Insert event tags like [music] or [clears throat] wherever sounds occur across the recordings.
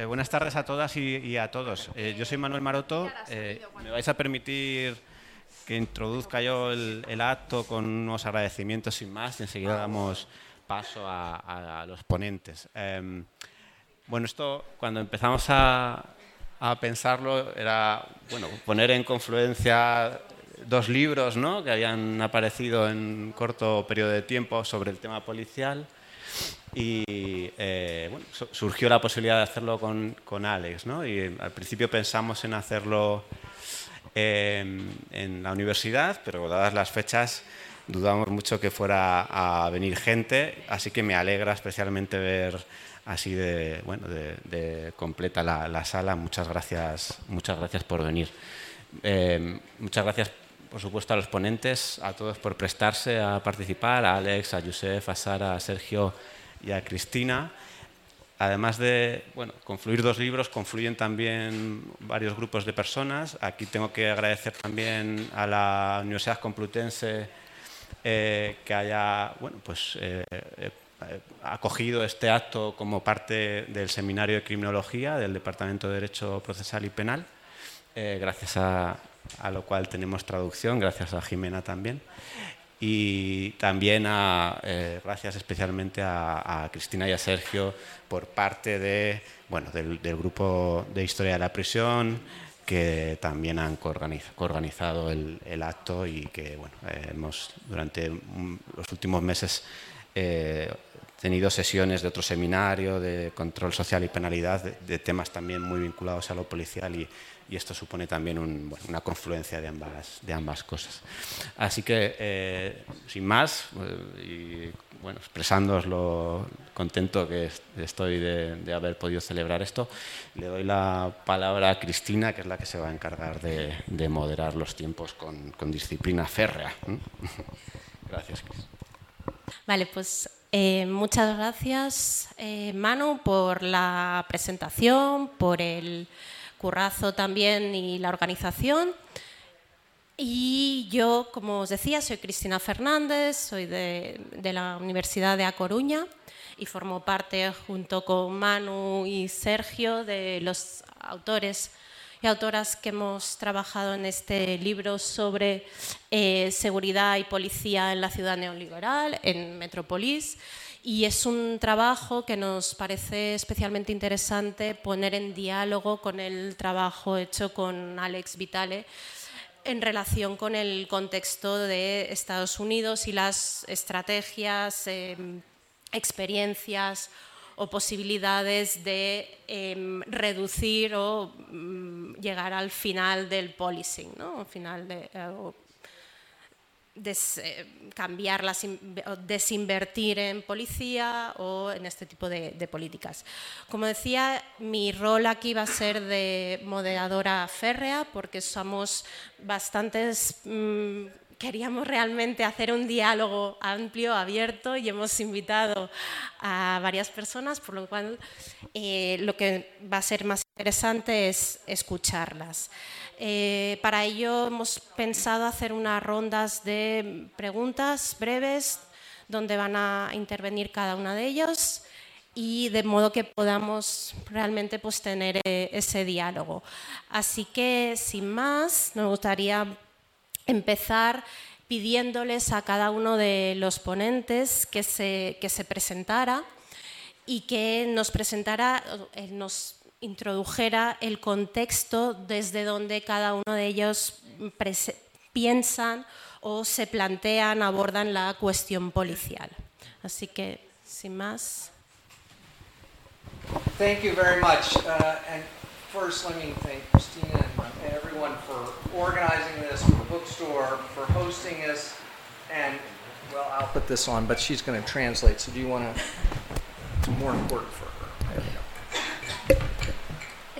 Eh, buenas tardes a todas y, a todos. Eh, yo soy Manuel Maroto. Eh, me vais a permitir que introduzca yo el, acto con unos agradecimientos sin más y enseguida damos paso a, los ponentes. Em, bueno, esto cuando empezamos a, pensarlo era bueno, poner en confluencia dos libros ¿no? que habían aparecido en un corto periodo de tiempo sobre el tema policial y eh, bueno, surgió la posibilidad de hacerlo con, con Alex. ¿no? Y al principio pensamos en hacerlo en, en la universidad, pero dadas las fechas dudamos mucho que fuera a venir gente, así que me alegra especialmente ver así de, bueno, de, completa la, la, sala. Muchas gracias, muchas gracias por venir. Eh, muchas gracias, por supuesto, a los ponentes, a todos por prestarse a participar, a Alex, a Josef, a Sara, a Sergio y a Cristina. Además de bueno, confluir dos libros, confluyen también varios grupos de personas. Aquí tengo que agradecer también a la Universidad Complutense eh, que haya bueno, pues, eh, eh, acogido este acto como parte del Seminario de Criminología del Departamento de Derecho Procesal y Penal, gracias a, a lo cual tenemos traducción, gracias a Jimena también y también a, eh, gracias especialmente a, Cristina y a Sergio por parte de, bueno, del, grupo de Historia de la Prisión que también han coorganizado el, acto y que bueno, eh, hemos durante los últimos meses eh, tenido sesiones de otro seminario de control social y penalidad de temas también muy vinculados a lo policial y, y esto supone también una confluencia de ambas, de ambas cosas. Así que, eh, sin más, eh, y bueno, expresándoos lo contento que estoy de, haber podido celebrar esto, le doy la palabra a Cristina, que es la que se va a encargar de, moderar los tiempos con, disciplina férrea. [laughs] Gracias, Cris. Vale, pues eh, muchas gracias, Manu, por la presentación, por el currazo también y la organización. Y yo, como os decía, soy Cristina Fernández, soy de, la Universidad de A Coruña y formo parte, junto con Manu y Sergio, de los autores y autoras que hemos trabajado en este libro sobre eh, seguridad y policía en la ciudad neoliberal, en Metrópolis. Y es un trabajo que nos parece especialmente interesante poner en diálogo con el trabajo hecho con Alex Vitale en relación con el contexto de Estados Unidos y las estrategias, em, experiencias o posibilidades de em, reducir o mm, llegar al final del policing, ¿no? final de, eh, eh, cambiar, desinvertir en policía o en este tipo de, políticas. Como decía, mi rol aquí va a ser de moderadora férrea porque somos bastantes... Mm, queríamos realmente hacer un diálogo amplio, abierto y hemos invitado a varias personas, por lo cual eh, lo que va a ser más interesante es escucharlas. Eh, para ello hemos pensado hacer unas rondas de preguntas breves donde van a intervenir cada una de ellos y de modo que podamos realmente pues, tener eh, ese diálogo. Así que, sin más, nos gustaría empezar pidiéndoles a cada uno de los ponentes que se, que se presentara y que nos presentara, eh, nos introdujera el contexto desde donde cada uno de ellos piensan o se plantean, abordan la cuestión policial. Así que, sin más. Thank you very much. Uh, and first, let and everyone for organizing this, for the bookstore, for hosting us, and well, I'll put this on, but she's going to translate. So, do you want to? It's more important for her. There we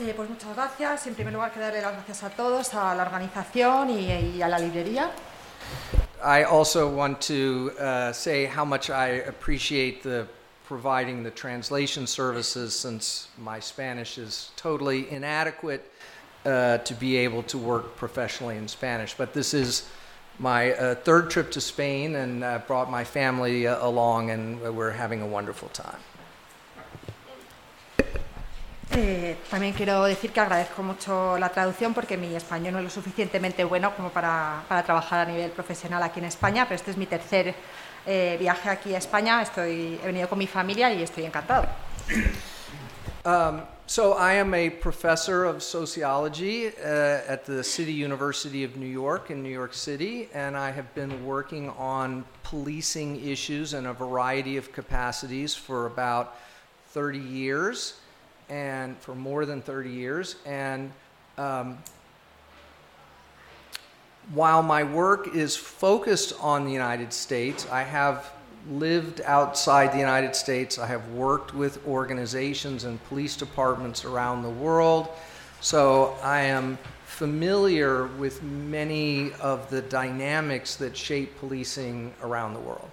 go. Eh, pues muchas gracias. En primer lugar, quiero darle las gracias a todos, a la organización y, y a la librería. I also want to uh, say how much I appreciate the providing the translation services since my Spanish is totally inadequate uh, to be able to work professionally in Spanish. But this is my uh, third trip to Spain and uh, brought my family uh, along, and we're having a wonderful time. Eh, también quiero decir que agradezco mucho la traducción porque mi español no es lo suficientemente bueno como para, para trabajar a nivel profesional aquí en España, pero este es mi tercer eh, viaje aquí a España. Estoy, he venido con mi familia y estoy encantado. Um, so I am a professor of sociology uh, at the City University of New York in New York City, and I have been working on policing issues in a variety of capacities for about 30 years, and for more than 30 years. And um, while my work is focused on the United States, I have lived outside the United States. I have worked with organizations and police departments around the world. So I am familiar with many of the dynamics that shape policing around the world.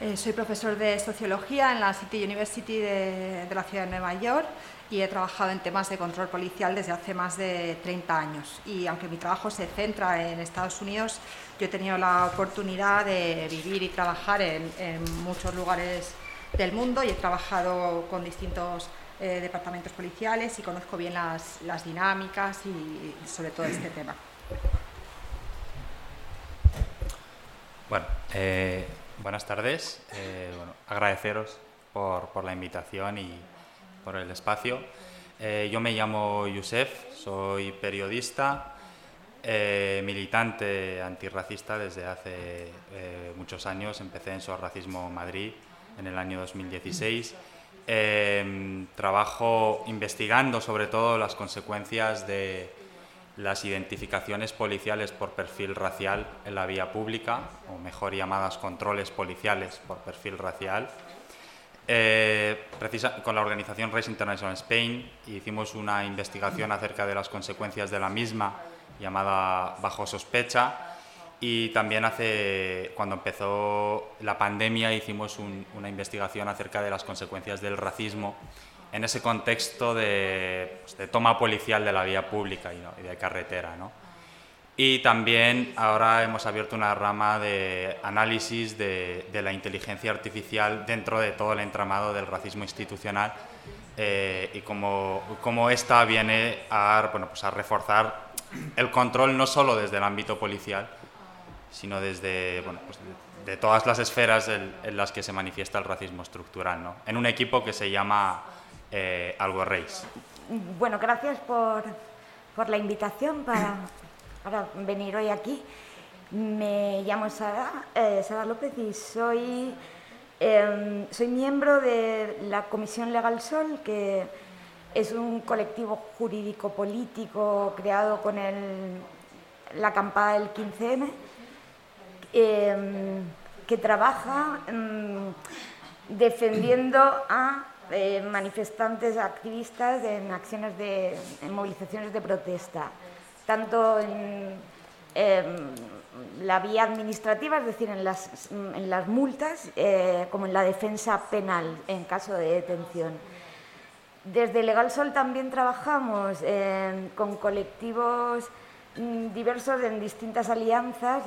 Eh, soy profesor de sociología en la City University de, de la ciudad de Nueva York y he trabajado en temas de control policial desde hace más de 30 años. Y aunque mi trabajo se centra en Estados Unidos, yo he tenido la oportunidad de vivir y trabajar en, muchos lugares del mundo y he trabajado con distintos eh, departamentos policiales y conozco bien las, dinámicas y sobre todo este tema. Bueno, eh, buenas tardes. Eh, bueno, agradeceros por la invitación y por el espacio. Eh, yo me llamo Yusef, soy periodista, eh, militante antirracista desde hace eh, muchos años. Empecé en SOS Racismo Madrid en el año 2016. trabajo investigando sobre todo las consecuencias de las identificaciones policiales por perfil racial en la vía pública, o mejor llamadas controles policiales por perfil racial. Eh, precisa, con la organización Race International Spain hicimos una investigación acerca de las consecuencias de la misma llamada Bajo sospecha y también hace cuando empezó la pandemia hicimos un, una investigación acerca de las consecuencias del racismo en ese contexto de, pues, toma policial de la vía pública y, y de carretera. ¿no? Y también ahora hemos abierto una rama de análisis de, la inteligencia artificial dentro de todo el entramado del racismo institucional eh, y cómo, cómo esta viene a, bueno, pues a reforzar el control no solo desde el ámbito policial, sino desde bueno, pues de, todas las esferas en, en, las que se manifiesta el racismo estructural, ¿no? en un equipo que se llama eh, Algo Reis. Bueno, gracias por, por la invitación para para venir hoy aquí. Me llamo Sara, eh, López y soy, eh, soy miembro de la Comisión Legal Sol, que es un colectivo jurídico-político creado con la acampada del 15M, eh, que trabaja mm, defendiendo a eh, manifestantes activistas en acciones de en movilizaciones de protesta tanto en eh, la vía administrativa, es decir, en las, multas, eh, como en la defensa penal en caso de detención. Desde Legal Sol también trabajamos eh, con colectivos mm, diversos en distintas alianzas.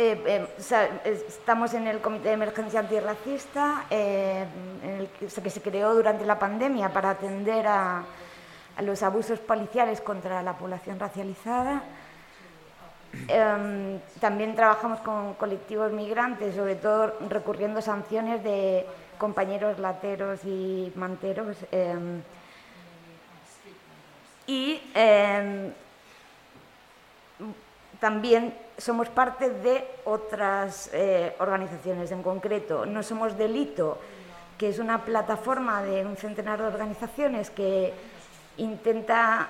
Eh, o sea, estamos en el Comité de Emergencia Antirracista, que, se creó durante la pandemia para atender a los abusos policiales contra la población racializada. Eh, también trabajamos con colectivos migrantes, sobre todo recurriendo a sanciones de compañeros lateros y manteros. Eh, y eh, también somos parte de otras eh, organizaciones, en concreto No Somos Delito, que es una plataforma de un centenar de organizaciones que intenta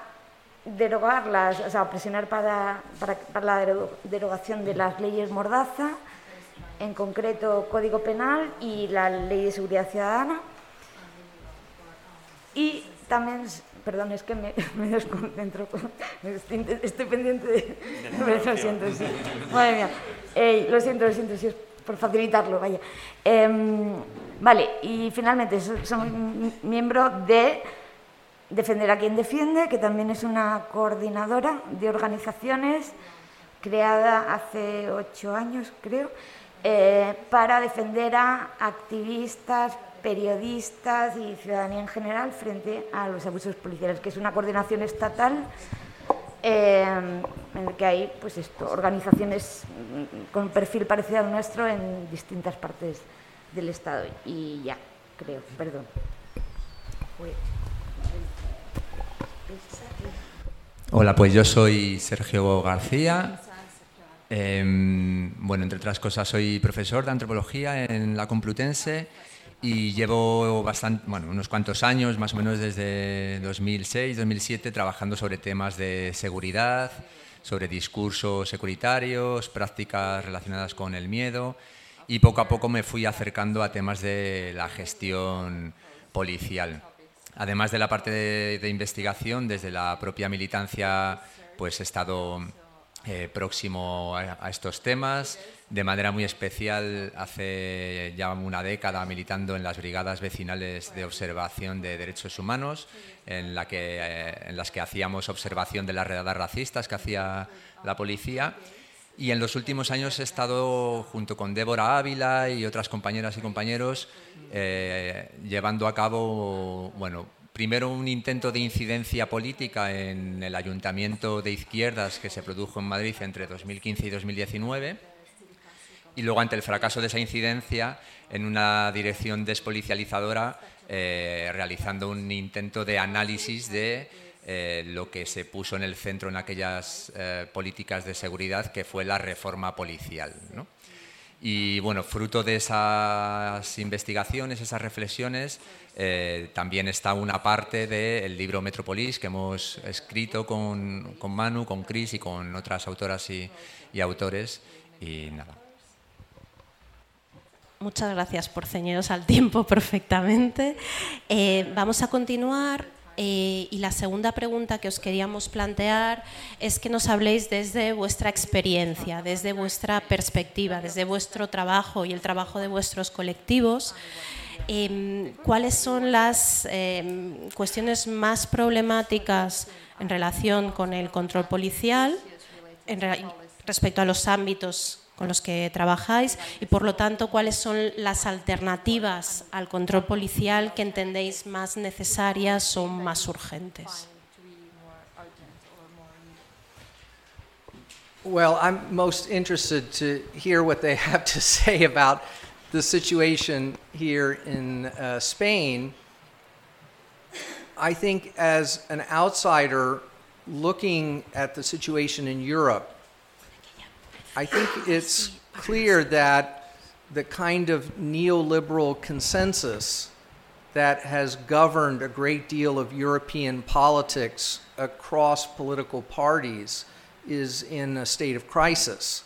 derogarlas, o sea, presionar para, para, para, la derogación de las leyes Mordaza, en concreto Código Penal y la Ley de Seguridad Ciudadana. Y también, perdón, es que me, [laughs] me desconcentro, estoy, estoy, pendiente de... [laughs] lo siento, sí. Madre mía. Eh, lo siento, lo siento, si es por facilitarlo, vaya. Eh, vale, y finalmente soy miembro de Defender a quien defiende, que también es una coordinadora de organizaciones creada hace ocho años, creo, eh, para defender a activistas, periodistas y ciudadanía en general frente a los abusos policiales, que es una coordinación estatal eh, en la que hay pues esto, organizaciones con perfil parecido al nuestro en distintas partes del Estado. Y ya, creo, perdón. Hola, pues yo soy Sergio García. Em, bueno, entre otras cosas, soy profesor de antropología en la Complutense y llevo bastante, bueno, unos cuantos años, más o menos desde 2006, 2007, trabajando sobre temas de seguridad, sobre discursos securitarios, prácticas relacionadas con el miedo y poco a poco me fui acercando a temas de la gestión policial. Además de la parte de, investigación, desde la propia militancia, pues he estado eh, próximo a, estos temas. De manera muy especial, hace ya una década militando en las brigadas vecinales de observación de derechos humanos, en, eh, en las que hacíamos observación de las redadas racistas que hacía la policía y en los últimos años he estado junto con Débora Ávila y otras compañeras y compañeros eh, llevando a cabo, bueno, primero un intento de incidencia política en el ayuntamiento de izquierdas que se produjo en Madrid entre 2015 y 2019 y luego ante el fracaso de esa incidencia en una dirección despolicializadora eh, realizando un intento de análisis de eh, lo que se puso en el centro en aquellas eh, políticas de seguridad, que fue la reforma policial. Y bueno, fruto de esas investigaciones, esas reflexiones, eh, también está una parte del libro Metropolis que hemos escrito con, con, Manu, con Chris y con otras autoras y, y autores. Y nada. Muchas gracias por ceñiros al tiempo [laughs] perfectamente. vamos a continuar eh, y la segunda pregunta que os queríamos plantear es que nos habléis desde vuestra experiencia, desde vuestra perspectiva, desde vuestro trabajo y el trabajo de vuestros colectivos. Em, ¿Cuáles son las em, cuestiones más problemáticas en relación con el control policial respecto a los ámbitos con los que trabajáis y por lo tanto cuáles son las alternativas al control policial que entendéis más necesarias o más urgentes. Well, I'm most interested to hear what they have to [laughs] say about the situation here in uh, Spain. I think, as an outsider looking at the situation in Europe, I think [sighs] it's clear that the kind of neoliberal consensus that has governed a great deal of European politics across political parties is in a state of crisis,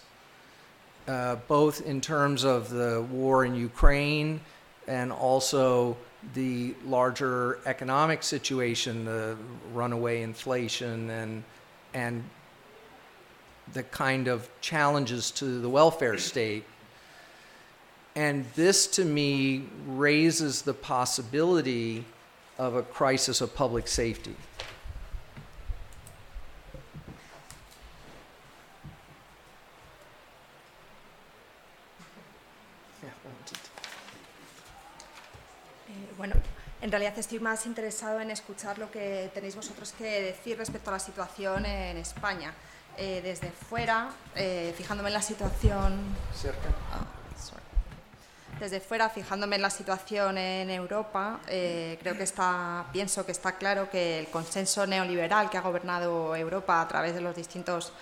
uh, both in terms of the war in Ukraine and also the larger economic situation, the runaway inflation and and the kind of challenges to the welfare state. And this, to me, raises the possibility of a crisis of public safety. Eh, en realidad estoy más interesado en escuchar lo que tenéis vosotros que decir respecto a la situación en España. Eh, desde fuera, eh, fijándome en la situación. Ah, desde fuera, fijándome en la situación en Europa, eh, creo que está, pienso que está claro que el consenso neoliberal que ha gobernado Europa a través de los distintos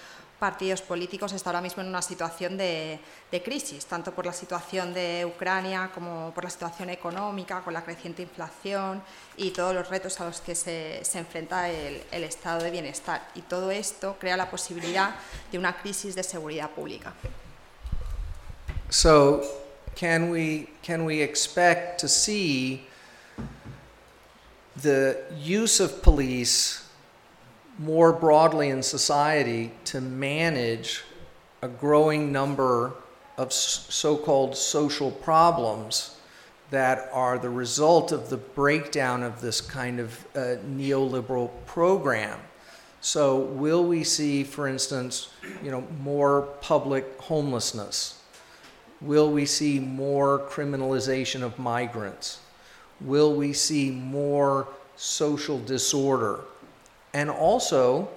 partidos políticos está ahora mismo en una situación de, crisis, tanto por la situación de Ucrania como por la situación económica, con la creciente inflación y todos los retos a los que se, enfrenta el, el, estado de bienestar. Y todo esto crea la posibilidad de una crisis de seguridad pública. So, can we, can we expect to see the use of police more broadly in society to manage a growing number of so called social problems that are the result of the breakdown of this kind of uh, neoliberal program. So, will we see, for instance, you know, more public homelessness? Will we see more criminalization of migrants? Will we see more social disorder? And also,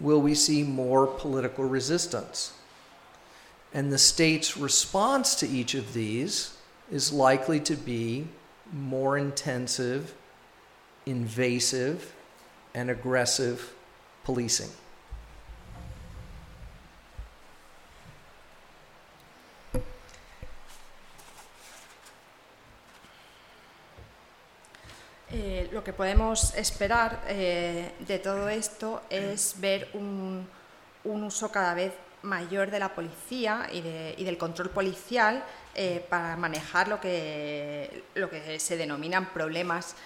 will we see more political resistance? And the state's response to each of these is likely to be more intensive, invasive, and aggressive policing. Eh, lo que podemos esperar eh, de todo esto es ver un, uso cada vez mayor de la policía y, de, y del control policial eh, para manejar lo que, se denominan problemas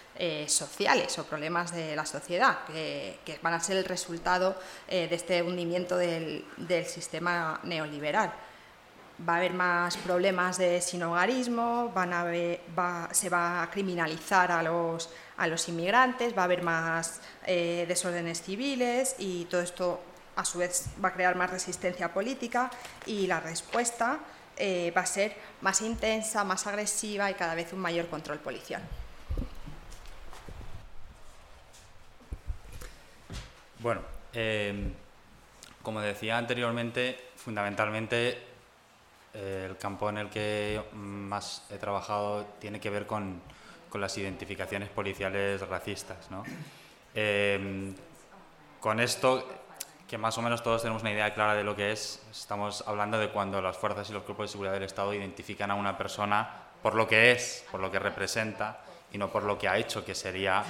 sociales o problemas de la sociedad, que, van a ser el resultado de este hundimiento del sistema neoliberal va a haber más problemas de sinhogarismo, va, se va a criminalizar a los, a los inmigrantes, va a haber más eh, desórdenes civiles y todo esto a su vez va a crear más resistencia política y la respuesta eh, va a ser más intensa, más agresiva y cada vez un mayor control policial. Bueno, eh, como decía anteriormente, fundamentalmente el campo en el que más he trabajado tiene que ver con, con las identificaciones policiales racistas. ¿no? Eh, con esto, que más o menos todos tenemos una idea clara de lo que es, estamos hablando de cuando las fuerzas y los cuerpos de seguridad del Estado identifican a una persona por lo que es, por lo que representa y no por lo que ha hecho, que sería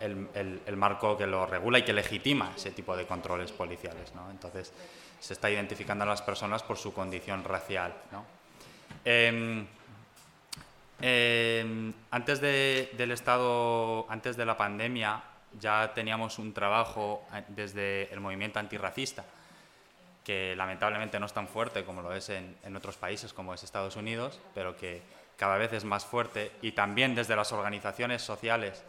el, el, el marco que lo regula y que legitima ese tipo de controles policiales. ¿no? Entonces, se está identificando a las personas por su condición racial. Eh, eh, antes de, del estado, antes de la pandemia, ya teníamos un trabajo desde el movimiento antirracista, que lamentablemente no es tan fuerte como lo es en, otros países, como es Estados Unidos, pero que cada vez es más fuerte, y también desde las organizaciones sociales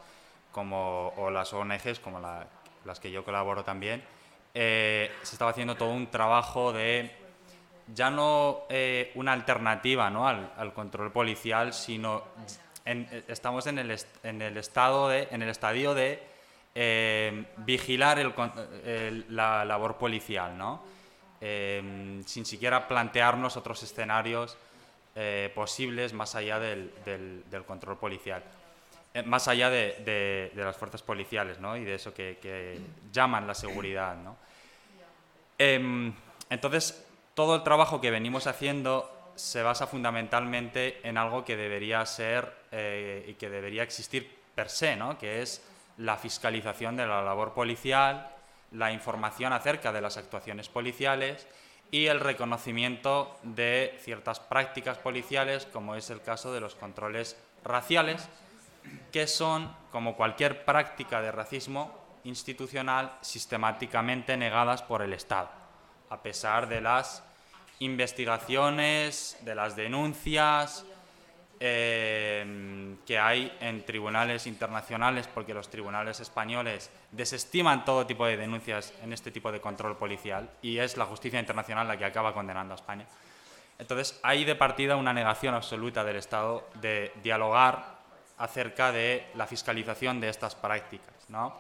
como, o las ONGs, como la, las que yo colaboro también, eh, se estaba haciendo todo un trabajo de ya no eh, una alternativa ¿no? al, control policial, sino en, estamos en el, en el, estado de, en el estadio de eh, vigilar la labor policial, ¿no? Eh, sin siquiera plantearnos otros escenarios eh, posibles más allá del control policial más allá de, las fuerzas policiales ¿no? y de eso que, que llaman la seguridad. ¿no? Eh, entonces, todo el trabajo que venimos haciendo se basa fundamentalmente en algo que debería ser eh, y que debería existir per se, ¿no? que es la fiscalización de la labor policial, la información acerca de las actuaciones policiales y el reconocimiento de ciertas prácticas policiales, como es el caso de los controles raciales, que son, como cualquier práctica de racismo institucional, sistemáticamente negadas por el Estado, a pesar de las investigaciones, de las denuncias eh, que hay en tribunales internacionales, porque los tribunales españoles desestiman todo tipo de denuncias en este tipo de control policial y es la justicia internacional la que acaba condenando a España. Entonces, hay de partida una negación absoluta del Estado de dialogar acerca de la fiscalización de estas prácticas. ¿no?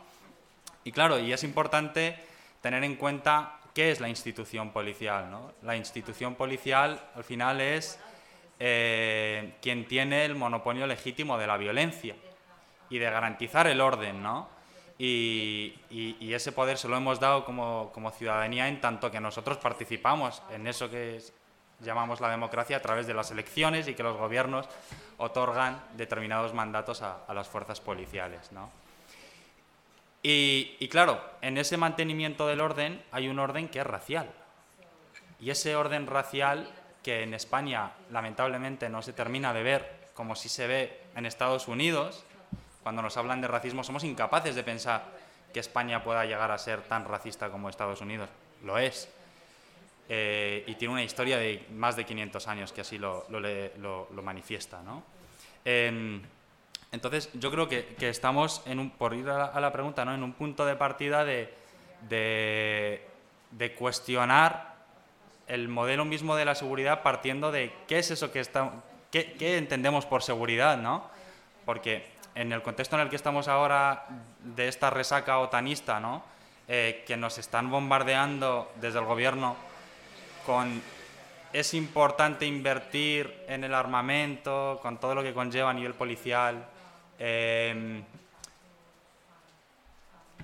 Y claro, y es importante tener en cuenta qué es la institución policial. ¿no? La institución policial al final es eh, quien tiene el monopolio legítimo de la violencia y de garantizar el orden. ¿no? Y, y, ese poder se lo hemos dado como, como ciudadanía en tanto que nosotros participamos en eso que es, llamamos la democracia a través de las elecciones y que los gobiernos otorgan determinados mandatos a, las fuerzas policiales. ¿no? Y, y, claro, en ese mantenimiento del orden hay un orden que es racial. Y ese orden racial que en España lamentablemente no se termina de ver como si se ve en Estados Unidos, cuando nos hablan de racismo somos incapaces de pensar que España pueda llegar a ser tan racista como Estados Unidos. Lo es eh, y tiene una historia de más de 500 años que así lo, lo, lo, lo manifiesta. ¿no? Eh, entonces, yo creo que, que estamos, en un, por ir a la, a la, pregunta, ¿no? en un punto de partida de, de, de cuestionar el modelo mismo de la seguridad partiendo de qué es eso que está, qué, qué entendemos por seguridad, ¿no? Porque en el contexto en el que estamos ahora de esta resaca otanista, ¿no? Eh, que nos están bombardeando desde el gobierno con es importante invertir en el armamento, con todo lo que conlleva a nivel policial, em,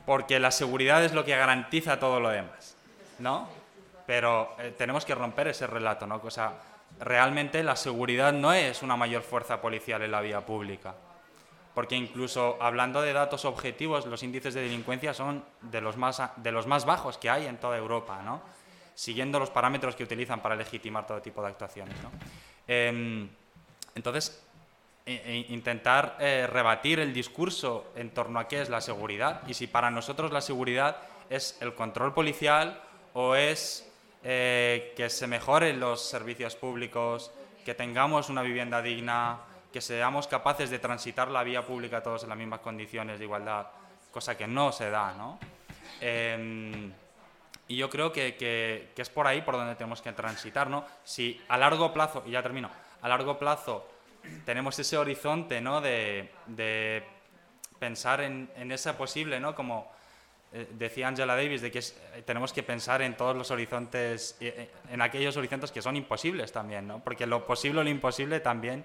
porque la seguridad es lo que garantiza todo lo demás, ¿no? Pero eh, tenemos que romper ese relato, ¿no? O sea, realmente la seguridad no es una mayor fuerza policial en la vía pública porque incluso hablando de datos objetivos, los índices de delincuencia son de los más, de los más bajos que hay en toda Europa, ¿no? Siguiendo los parámetros que utilizan para legitimar todo tipo de actuaciones. ¿no? Em, entonces, e, intentar eh, rebatir el discurso en torno a qué es la seguridad y si para nosotros la seguridad es el control policial o es eh, que se mejoren los servicios públicos, que tengamos una vivienda digna, que seamos capaces de transitar la vía pública todos en las mismas condiciones de igualdad, cosa que no se da, ¿no? Em, y yo creo que, que, es por ahí por donde tenemos que transitar, ¿no? Si a largo plazo, y ya termino, a largo plazo tenemos ese horizonte, ¿no? De, de pensar en, en ese posible, ¿no? Como eh, decía Angela Davis, de que eh, tenemos que pensar en todos los horizontes, eh, en aquellos horizontes que son imposibles también, ¿no? Porque lo posible o lo imposible también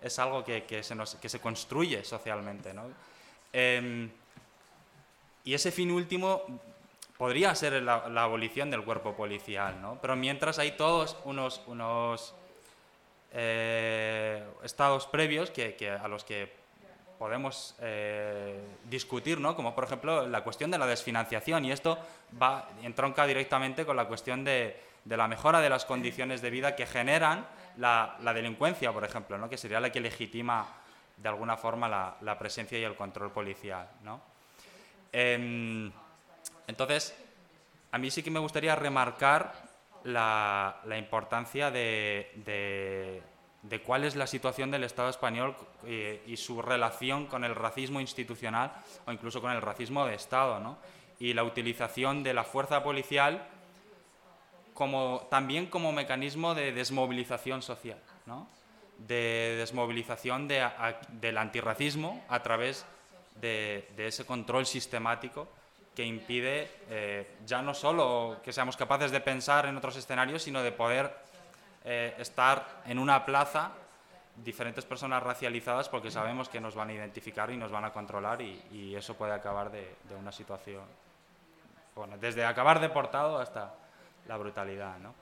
es algo que, que, se, nos, que se, construye socialmente. ¿no? Em, y ese fin último podría ser la, abolición del cuerpo policial, ¿no? pero mientras hay todos unos, unos eh, estados previos que, a los que podemos eh, discutir, ¿no? como por ejemplo la cuestión de la desfinanciación, y esto va, entronca directamente con la cuestión de, de la mejora de las condiciones de vida que generan la, delincuencia, por ejemplo, ¿no? que sería la que legitima de alguna forma la, presencia y el control policial. ¿no? Em, entonces, a mí sí que me gustaría remarcar la, importancia de, de, cuál es la situación del Estado español y, y, su relación con el racismo institucional o incluso con el racismo de Estado, ¿no? y la utilización de la fuerza policial como, también como mecanismo de desmovilización social, ¿no? de desmovilización de, del antirracismo a través de, ese control sistemático que impide eh, ya no solo que seamos capaces de pensar en otros escenarios, sino de poder eh, estar en una plaza diferentes personas racializadas porque sabemos que nos van a identificar y nos van a controlar y, y eso puede acabar de, de, una situación, bueno, desde acabar deportado hasta la brutalidad, ¿no?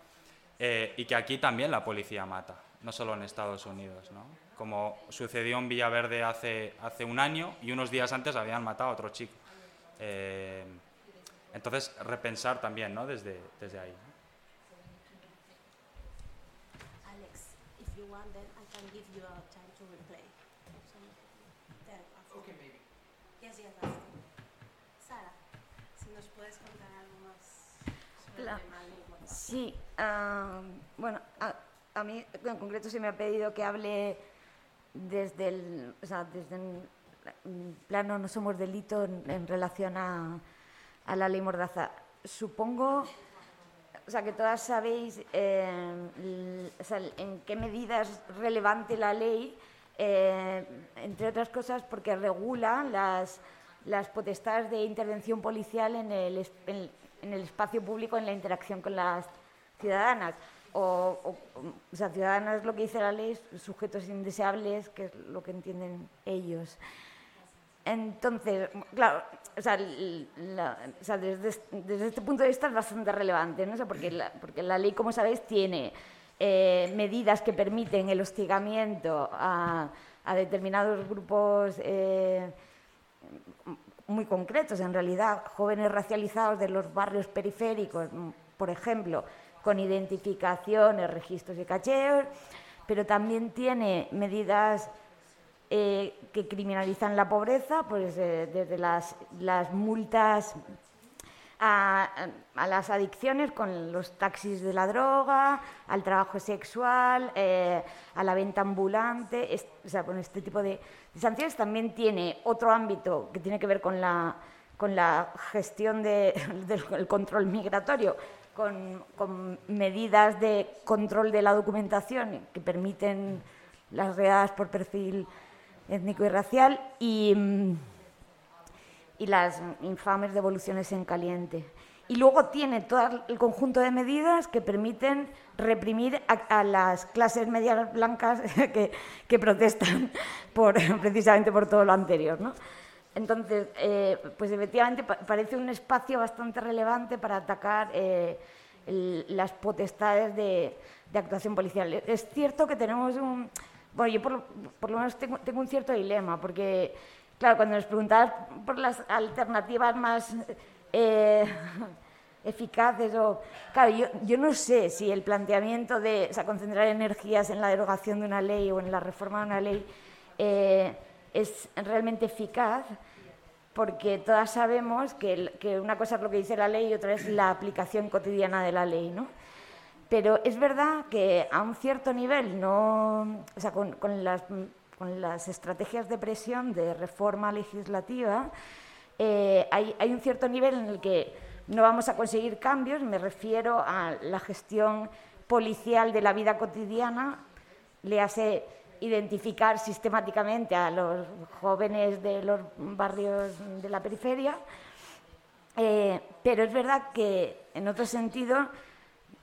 Eh, y que aquí también la policía mata, no solo en Estados Unidos, ¿no? Como sucedió en Villaverde hace, hace un año y unos días antes habían matado a otro chico. Eh, entonces, repensar también, ¿no? Desde, desde ahí. Alex, if you want, then I can give you a time to replay. Okay, maybe. Yes, yes, Sara, si nos puedes contar algo más sobre el tema. Sí, bueno, a, mí en concreto se me ha pedido que hable desde el, o sea, desde el plano no somos delito en, relación a, la ley Mordaza. Supongo, o sea, que todas sabéis eh, en qué medida es relevante la ley, eh, entre otras cosas porque regula las, las potestades de intervención policial en el, en, en el espacio público en la interacción con las ciudadanas. O, o, sea, ciudadanas lo que dice la ley, sujetos indeseables, que es lo que entienden ellos. Entonces, claro, o sea, desde, este punto de vista es bastante relevante, ¿no? porque, la, porque la ley, como sabéis, tiene eh, medidas que permiten el hostigamiento a, determinados grupos eh, muy concretos, en realidad, jóvenes racializados de los barrios periféricos, por ejemplo, con identificaciones, registros y cacheos, pero también tiene medidas eh, que criminalizan la pobreza, pues eh, desde las, multas a, las adicciones con los taxis de la droga, al trabajo sexual, eh, a la venta ambulante, o sea, con este tipo de, sanciones también tiene otro ámbito que tiene que ver con la, con la gestión [laughs] del control migratorio, con, medidas de control de la documentación que permiten las redadas por perfil étnico y racial y, mm, y las infames devoluciones en caliente. Y luego tiene todo el conjunto de medidas que permiten reprimir a, las clases medias blancas [laughs] que, que, protestan por, [laughs] precisamente por todo lo anterior. ¿no? Entonces, eh, pues efectivamente parece un espacio bastante relevante para atacar eh, las potestades de, actuación policial. Es cierto que tenemos un... Bueno, yo por, lo menos tengo, un cierto dilema, porque, claro, cuando nos preguntabas por las alternativas más eh, [laughs] eficaces, o, claro, yo, yo, no sé si el planteamiento de concentrar energías en la derogación de una ley o en la reforma de una ley es realmente eficaz, porque todas sabemos que, una cosa es lo que dice la ley y otra es la aplicación cotidiana de la ley. ¿no? Pero es verdad que a un cierto nivel, no, o sea, con, las, con, las, estrategias de presión de reforma legislativa, eh, hay, hay, un cierto nivel en el que no vamos a conseguir cambios, me refiero a la gestión policial de la vida cotidiana, le hace identificar sistemáticamente a los jóvenes de los barrios de la periferia, eh, pero es verdad que en otro sentido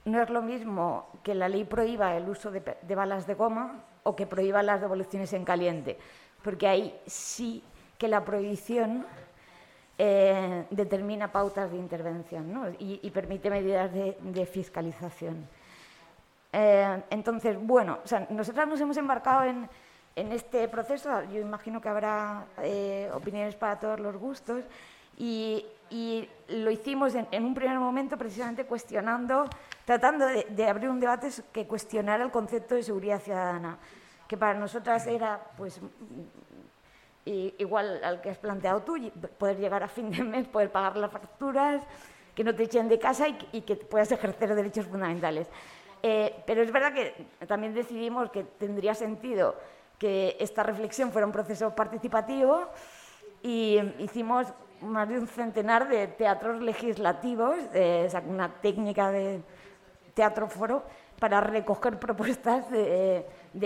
no es lo mismo que la ley prohíba el uso de, balas de goma o que prohíba las devoluciones en caliente, porque ahí sí que la prohibición eh, determina pautas de intervención y, permite medidas de fiscalización. Eh, entonces, bueno, nosotras nos hemos embarcado en, este proceso, yo imagino que habrá eh, opiniones para todos los gustos, y, lo hicimos en, un primer momento precisamente cuestionando, tratando de, abrir un debate que cuestionara el concepto de seguridad ciudadana, que para nosotras era pues igual al que has planteado tú, poder llegar a fin de mes, poder pagar las facturas, que no te echen de casa y, y que puedas ejercer derechos fundamentales. Eh, pero es verdad que también decidimos que tendría sentido que esta reflexión fuera un proceso participativo y hicimos más de un centenar de teatros legislativos, una técnica de teatro foro, para recoger [laughs] propuestas de,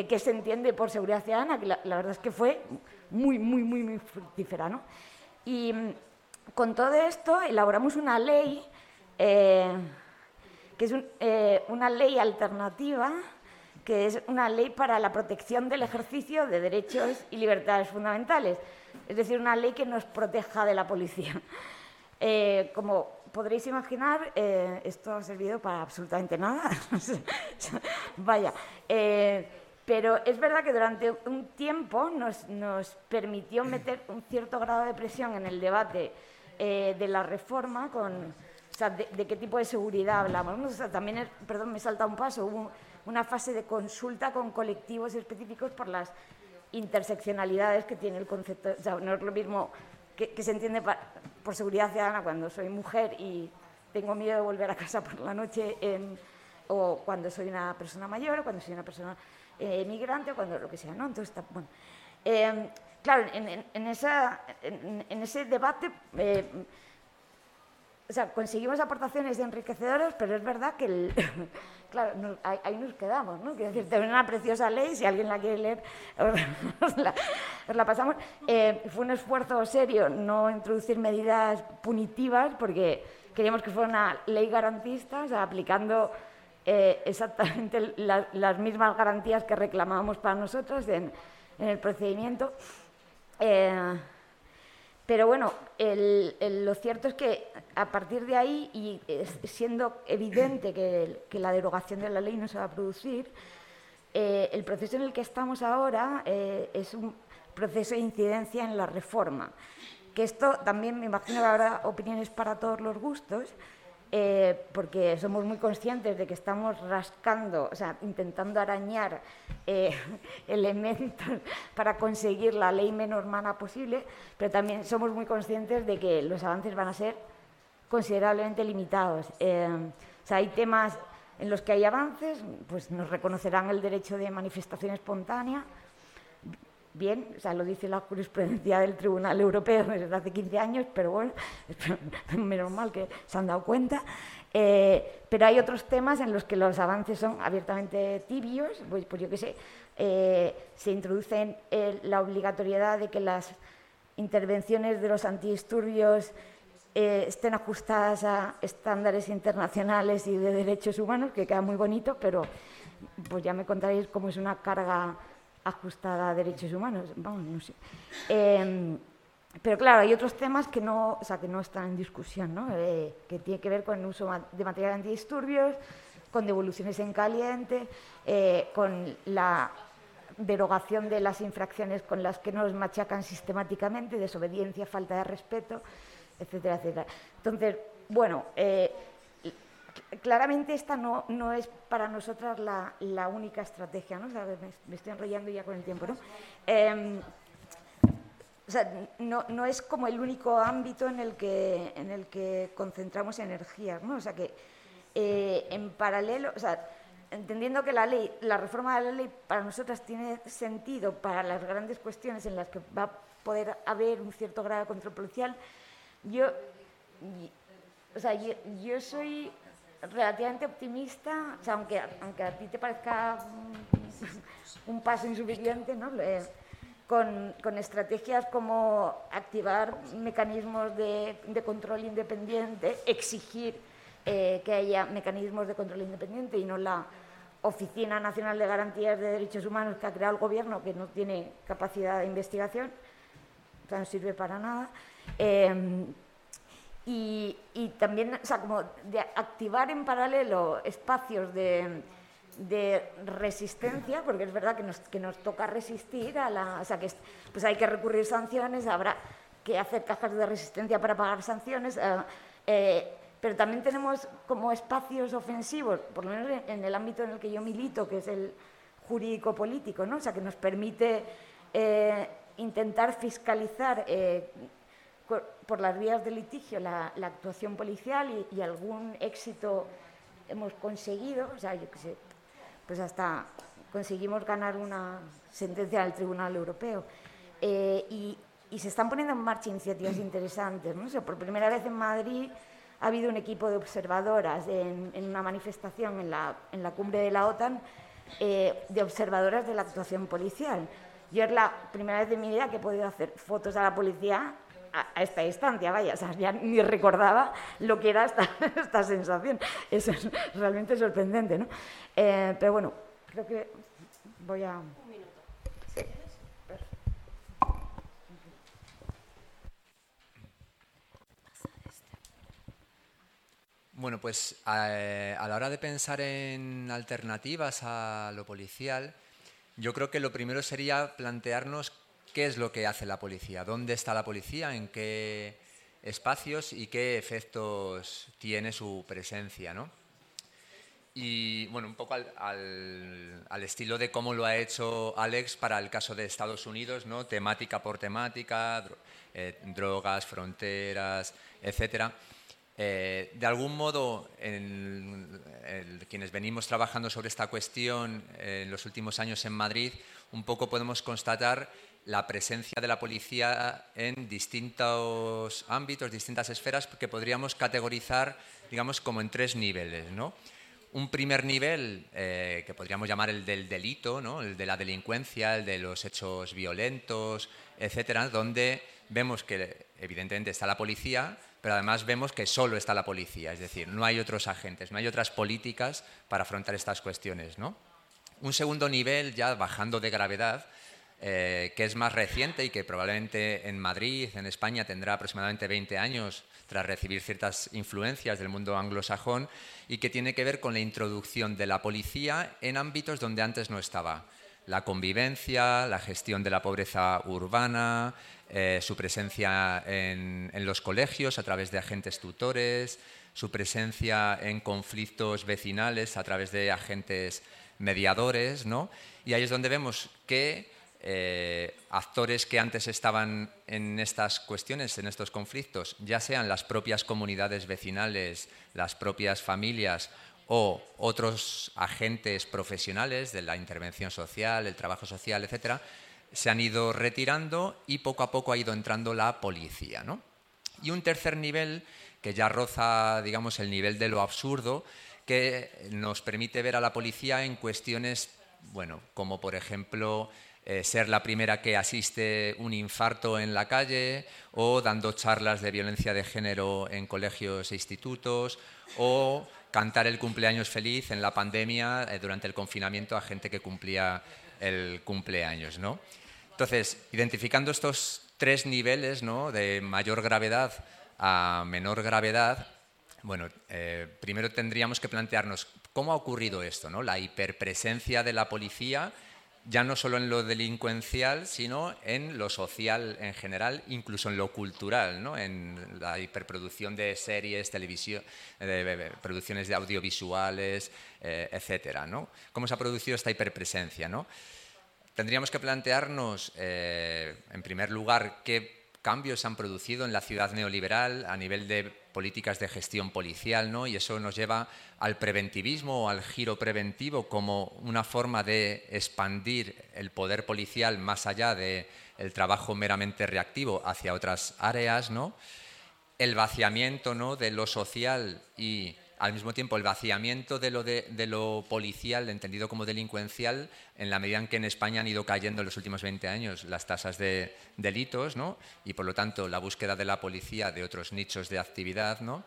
qué se entiende por seguridad ciudadana, que la, verdad es que fue muy, muy, muy, muy fructífera. ¿no? Y mm, con todo esto elaboramos una ley eh, que es eh, una ley alternativa, que es una ley para la protección del ejercicio de derechos y libertades fundamentales, es decir, una ley que nos proteja de la policía. [laughs] Eh, como podréis imaginar, eh, esto ha servido para absolutamente nada. [laughs] Vaya. pero es verdad que durante un tiempo nos, nos, permitió meter un cierto grado de presión en el debate de la reforma con de, qué tipo de seguridad hablamos. también, perdón, me he saltado un paso, hubo una fase de consulta con colectivos específicos por las interseccionalidades que tiene el concepto. O sea, no es lo mismo que, se entiende por seguridad ciudadana cuando soy mujer y tengo miedo de volver a casa por la noche, o cuando soy una persona mayor, o cuando soy una persona eh, migrante, o cuando lo que sea, ¿no? Entonces, bueno. Eh, claro, en, ese debate... Eh, o sea, conseguimos aportaciones enriquecedoras, pero es verdad que, [laughs] claro, ahí, nos quedamos, ¿no? Quiero decir, tenemos una preciosa ley, si alguien la quiere leer, [laughs] os la, pasamos. Eh, fue un esfuerzo serio no introducir medidas punitivas, porque queríamos que fuera una ley garantista, aplicando eh, exactamente las mismas garantías que reclamábamos para nosotros en, el procedimiento. Eh, pero bueno, lo cierto es que a partir de ahí, y siendo evidente que, la derogación de la ley no se va a producir, eh, el proceso en el que estamos ahora eh, es un proceso de incidencia en la reforma. Que esto también me imagino que habrá opiniones para todos los gustos, eh, porque somos muy conscientes de que estamos rascando, o sea, intentando arañar eh, [laughs] elementos para conseguir la ley menos mala posible, pero también somos muy conscientes de que los avances van a ser considerablemente limitados. Eh, o sea, hay temas en los que hay avances, pues nos reconocerán el derecho de manifestación espontánea, bien, o sea, lo dice la jurisprudencia del Tribunal Europeo desde hace 15 años, pero bueno, [laughs] menos mal que se han dado cuenta. Eh, pero hay otros temas en los que los avances son abiertamente tibios, pues, pues yo qué sé, eh, se introduce la obligatoriedad de que las intervenciones de los antidisturbios eh, estén ajustadas a estándares internacionales y de derechos humanos, que queda muy bonito, pero pues ya me contaréis cómo es una carga ajustada a derechos humanos. Vamos, no sé. Em, pero claro, hay otros temas que no, o sea, que no están en discusión, ¿no? Eh, que tiene que ver con el uso de material antidisturbios, con devoluciones en caliente, eh, con la derogación de las infracciones con las que nos machacan sistemáticamente, desobediencia, falta de respeto, etcétera, etcétera. Entonces, bueno, eh, claramente esta no, no, es para nosotras la, la única estrategia, ¿no? me, estoy enrollando ya con el tiempo, ¿no? Em, o sea, no, no, es como el único ámbito en el que, en el que concentramos energías, ¿no? O sea, que eh, en paralelo, o sea, entendiendo que la ley, la reforma de la ley para nosotras tiene sentido para las grandes cuestiones en las que va a poder haber un cierto grado de control policial, yo, o sea, yo, soy relativamente optimista, o sea, aunque, aunque a ti te parezca un, paso insuficiente, ¿no? con, con, estrategias como activar mecanismos de, de control independiente, exigir eh, que haya mecanismos de control independiente y no la Oficina Nacional de Garantías de Derechos Humanos que ha creado el Gobierno, que no tiene capacidad de investigación, no sirve para nada. Em, y, también, o sea, como de activar en paralelo espacios de, resistencia, porque es verdad que nos, que nos, toca resistir a la... O sea, que pues hay que recurrir sanciones, habrá que hacer cajas de resistencia para pagar sanciones. Eh, eh, pero también tenemos como espacios ofensivos, por lo menos en el ámbito en el que yo milito, que es el jurídico-político, ¿no? o sea, que nos permite eh, intentar fiscalizar por las vías de litigio la, actuación policial y, algún éxito hemos conseguido, o sea, yo qué sé, pues hasta conseguimos ganar una sentencia del Tribunal Europeo. Eh, y, y, se están poniendo en marcha iniciativas [clears throat] interesantes, ¿no? O sea, por primera vez en Madrid ha habido un equipo de observadoras en, una manifestación en la, en la, cumbre de la OTAN eh, de observadoras de la actuación policial. Yo es la primera vez de mi vida que he podido hacer fotos a la policía a, esta distancia, vaya, o sea, ya ni recordaba lo que era esta, [laughs] esta sensación. Eso es realmente sorprendente, ¿no? Eh, pero bueno, creo que voy a... Bueno, pues eh, a, la hora de pensar en alternativas a lo policial, yo creo que lo primero sería plantearnos qué es lo que hace la policía, dónde está la policía, en qué espacios y qué efectos tiene su presencia, ¿no? Y bueno, un poco al, estilo de cómo lo ha hecho Alex para el caso de Estados Unidos, ¿no? Temática por temática, eh, drogas, fronteras, etcétera. Eh, de algún modo, quienes venimos trabajando sobre esta cuestión en los últimos años en Madrid, un poco podemos constatar la presencia de la policía en distintos ámbitos, distintas esferas, que podríamos categorizar, digamos, como en tres niveles, ¿no? Un primer nivel eh, que podríamos llamar el del delito, ¿no? el de la delincuencia, el de los hechos violentos, etcétera, donde vemos que evidentemente está la policía, pero además vemos que solo está la policía, es decir, no hay otros agentes, no hay otras políticas para afrontar estas cuestiones. ¿no? Un segundo nivel, ya bajando de gravedad, eh, que es más reciente y que probablemente en Madrid, en España, tendrá aproximadamente 20 años tras recibir ciertas influencias del mundo anglosajón y que tiene que ver con la introducción de la policía en ámbitos donde antes no estaba. La convivencia, la gestión de la pobreza urbana, eh, su presencia en, los colegios a través de agentes tutores, su presencia en conflictos vecinales a través de agentes mediadores, ¿no? Y ahí es donde vemos que eh, actores que antes estaban en estas cuestiones, en estos conflictos, ya sean las propias comunidades vecinales, las propias familias o otros agentes profesionales de la intervención social, el trabajo social, etcétera, se han ido retirando y poco a poco ha ido entrando la policía. Y un tercer nivel que ya roza, digamos, el nivel de lo absurdo, que nos permite ver a la policía en cuestiones, bueno, como por ejemplo eh, ser la primera que asiste un infarto en la calle o dando charlas de violencia de género en colegios e institutos o cantar el cumpleaños feliz en la pandemia eh, durante el confinamiento a gente que cumplía el cumpleaños, ¿no? Entonces, identificando estos tres niveles, ¿no? De mayor gravedad a menor gravedad, bueno, eh, primero tendríamos que plantearnos cómo ha ocurrido esto, ¿no? La hiperpresencia de la policía ya no solo en lo delincuencial, sino en lo social en general, incluso en lo cultural, ¿no? en la hiperproducción de series, televisión, producciones de audiovisuales, eh, etcétera. ¿no? ¿Cómo se ha producido esta hiperpresencia? ¿no? Tendríamos que plantearnos, eh, en primer lugar, qué cambios se han producido en la ciudad neoliberal a nivel de políticas de gestión policial, ¿no? y eso nos lleva al preventivismo o al giro preventivo como una forma de expandir el poder policial más allá del trabajo meramente reactivo hacia otras áreas, ¿no? el vaciamiento ¿no? de lo social y al mismo tiempo el vaciamiento de lo, policial, entendido como delincuencial, en la medida en que en España han ido cayendo en los últimos 20 años las tasas de delitos, ¿no? y por lo tanto la búsqueda de la policía de otros nichos de actividad. ¿no?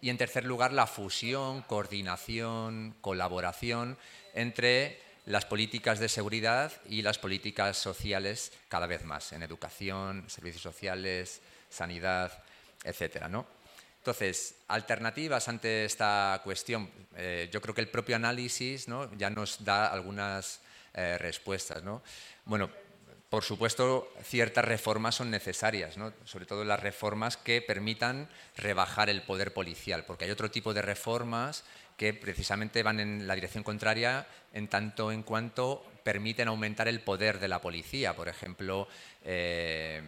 Y en tercer lugar, la fusión, coordinación, colaboración entre las políticas de seguridad y las políticas sociales cada vez más, en educación, servicios sociales, sanidad, etcétera, ¿no? Entonces, alternativas ante esta cuestión. Eh, yo creo que el propio análisis ya nos da algunas eh, respuestas. Bueno, por supuesto, ciertas reformas son necesarias, sobre todo las reformas que permitan rebajar el poder policial, porque hay otro tipo de reformas que precisamente van en la dirección contraria en tanto en cuanto permiten aumentar el poder de la policía. Por ejemplo, eh,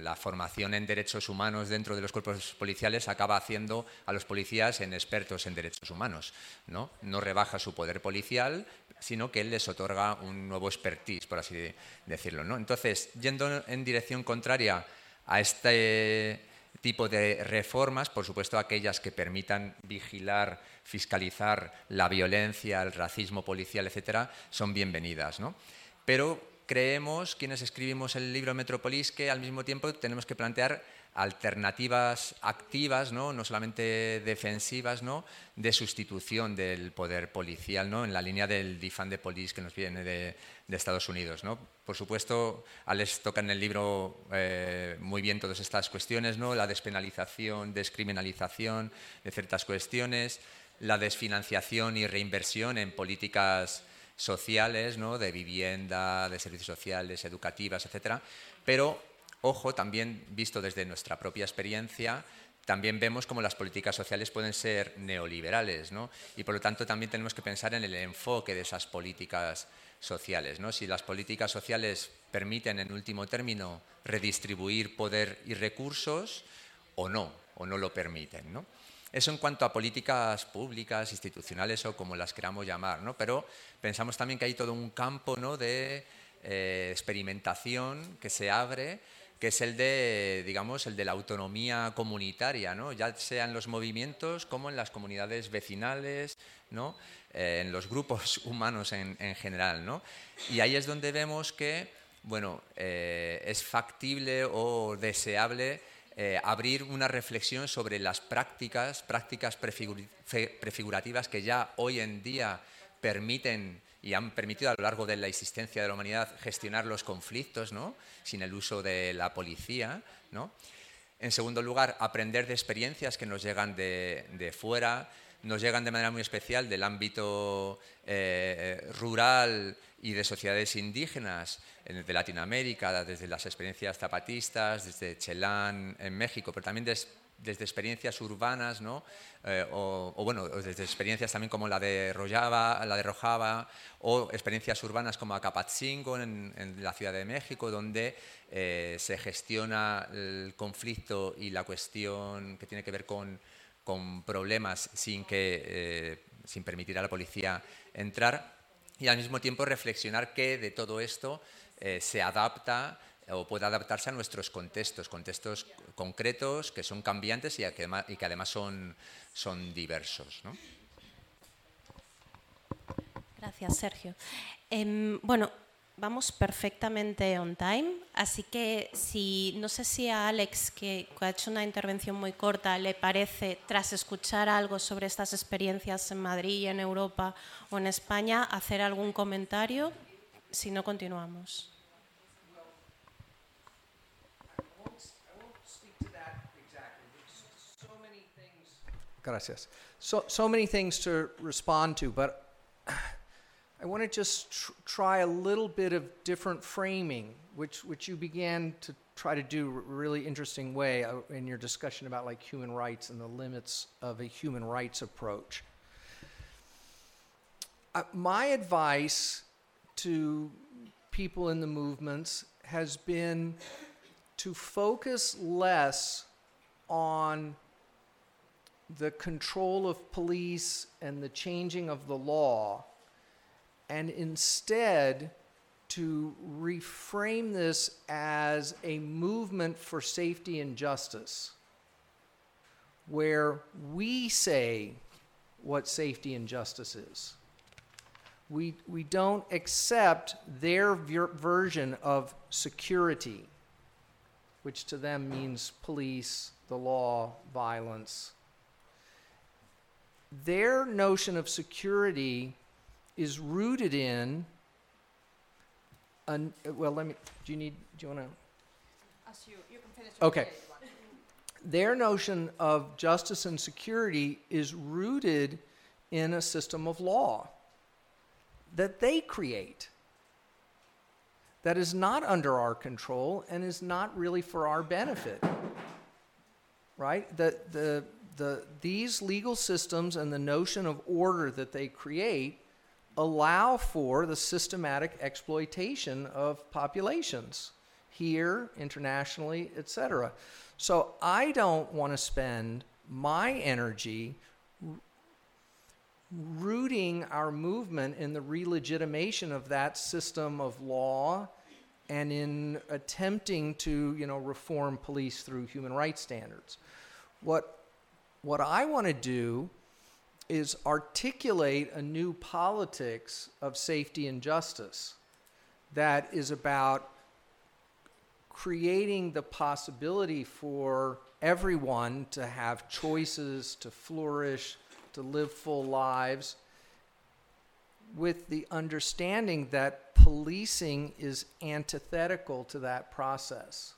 la formación en derechos humanos dentro de los cuerpos policiales acaba haciendo a los policías en expertos en derechos humanos. No, no rebaja su poder policial, sino que él les otorga un nuevo expertise, por así decirlo. ¿no? Entonces, yendo en dirección contraria a este tipo de reformas, por supuesto aquellas que permitan vigilar, fiscalizar la violencia, el racismo policial, etcétera, son bienvenidas. ¿no? Pero creemos, quienes escribimos el libro Metropolis, que al mismo tiempo tenemos que plantear alternativas activas, ¿no? no solamente defensivas, ¿no? de sustitución del poder policial, ¿no? en la línea del defund de police que nos viene de, Estados Unidos. ¿no? Por supuesto, Alex toca en el libro eh, muy bien todas estas cuestiones, ¿no? la despenalización, descriminalización de ciertas cuestiones, la desfinanciación y reinversión en políticas sociales, ¿no? de vivienda, de servicios sociales, educativas, etcétera, pero Ojo, también visto desde nuestra propia experiencia, también vemos cómo las políticas sociales pueden ser neoliberales, ¿no? Y por lo tanto también tenemos que pensar en el enfoque de esas políticas sociales, ¿no? Si las políticas sociales permiten, en último término, redistribuir poder y recursos o no, o no lo permiten, ¿no? Eso en cuanto a políticas públicas, institucionales o como las queramos llamar, ¿no? Pero pensamos también que hay todo un campo ¿no? de eh, experimentación que se abre que es el de, digamos, el de la autonomía comunitaria, ¿no? ya sea en los movimientos como en las comunidades vecinales, ¿no? Eh, en los grupos [laughs] humanos en, general. ¿no? Y ahí es donde vemos que bueno, eh, es factible o deseable eh, abrir una reflexión sobre las prácticas, prácticas prefigurativas que ya hoy en día permiten y han permitido a lo largo de la existencia de la humanidad gestionar los conflictos ¿no? sin el uso de la policía. ¿no? En segundo lugar, aprender de experiencias que nos llegan de, fuera, nos llegan de manera muy especial del ámbito eh, rural y de sociedades indígenas de Latinoamérica, desde las experiencias zapatistas, desde Chelán en México, pero también desde experiencias urbanas, ¿no? Eh, o, bueno, desde experiencias también como la de Rojava, la de Rojava, o experiencias urbanas como Acapatzingo en, en la Ciudad de México, donde eh, se gestiona el conflicto y la cuestión que tiene que ver con, con problemas sin, que, eh, sin permitir a la policía entrar, y al mismo tiempo reflexionar qué de todo esto eh, se adapta o puede adaptarse a nuestros contextos, contextos concretos que son cambiantes y que además, son, son diversos. Gracias, Sergio. Em, bueno, vamos perfectamente on time, así que si no sé si a Alex, que ha hecho una intervención muy corta, le parece, tras escuchar algo sobre estas experiencias en Madrid, en Europa o en España, hacer algún comentario. Si no, continuamos. Gracias. So, so many things to respond to, but I want to just tr- try a little bit of different framing, which, which you began to try to do a really interesting way uh, in your discussion about like human rights and the limits of a human rights approach. Uh, my advice to people in the movements has been to focus less on the control of police and the changing of the law and instead to reframe this as a movement for safety and justice, where we say what safety and justice is. We, we don't accept their ver- version of security, which to them means police, the law, violence. Their notion of security is rooted in an, well let me do you need do you want to you, you okay. Their notion of justice and security is rooted in a system of law that they create that is not under our control and is not really for our benefit right? The, the, the, these legal systems and the notion of order that they create allow for the systematic exploitation of populations here, internationally, etc. So I don't want to spend my energy rooting our movement in the relegitimation of that system of law and in attempting to, you know, reform police through human rights standards. What what I want to do is articulate a new politics of safety and justice that is about creating the possibility for everyone to have choices, to flourish, to live full lives, with the understanding that policing is antithetical to that process.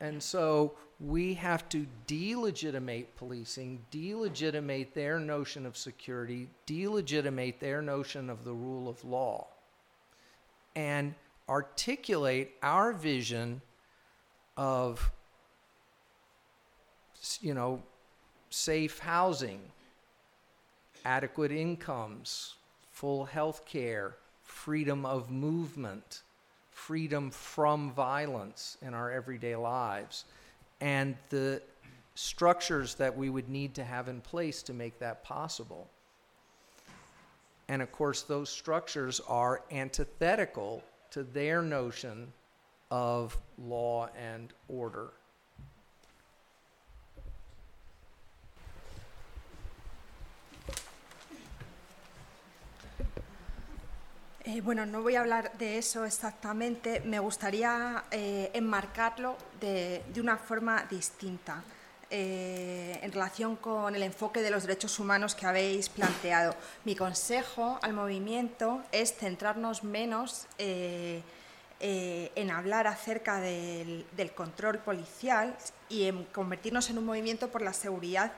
And so we have to delegitimate policing, delegitimate their notion of security, delegitimate their notion of the rule of law, and articulate our vision of, you know, safe housing, adequate incomes, full health care, freedom of movement freedom from violence in our everyday lives and the structures that we would need to have in place to make that possible. And of course, those structures are antithetical to their notion of law and order. Eh, bueno, no voy a hablar de eso exactamente, me gustaría eh, enmarcarlo de, una forma distinta eh, en relación con el enfoque de los derechos humanos que habéis planteado. Mi consejo al movimiento es centrarnos menos en hablar acerca del control policial y en convertirnos en un movimiento por la seguridad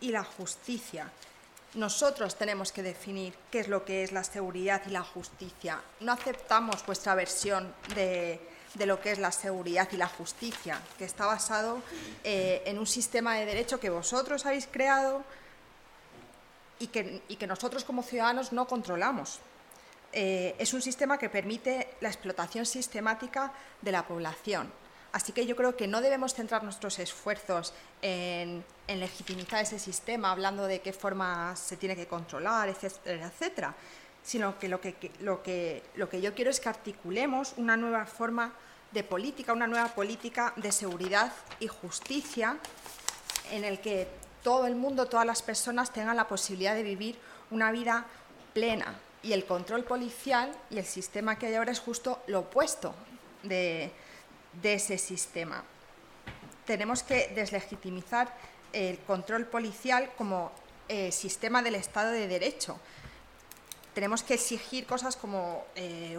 y la justicia nosotros tenemos que definir qué es lo que es la seguridad y la justicia. No aceptamos vuestra versión de, lo que es la seguridad y la justicia, que está basado eh, en un sistema de derecho que vosotros habéis creado y que, nosotros como ciudadanos no controlamos. Eh, es un sistema que permite la explotación sistemática de la población Así que yo creo que no debemos centrar nuestros esfuerzos en, legitimizar ese sistema, hablando de qué forma se tiene que controlar, etcétera, etcétera, sino que lo que, lo que, lo que yo quiero es que articulemos una nueva forma de política, una nueva política de seguridad y justicia en el que todo el mundo, todas las personas tengan la posibilidad de vivir una vida plena. Y el control policial y el sistema que hay ahora es justo lo opuesto de, ese sistema. Tenemos que deslegitimizar el control policial como eh, sistema del Estado de Derecho. Tenemos que exigir cosas como eh,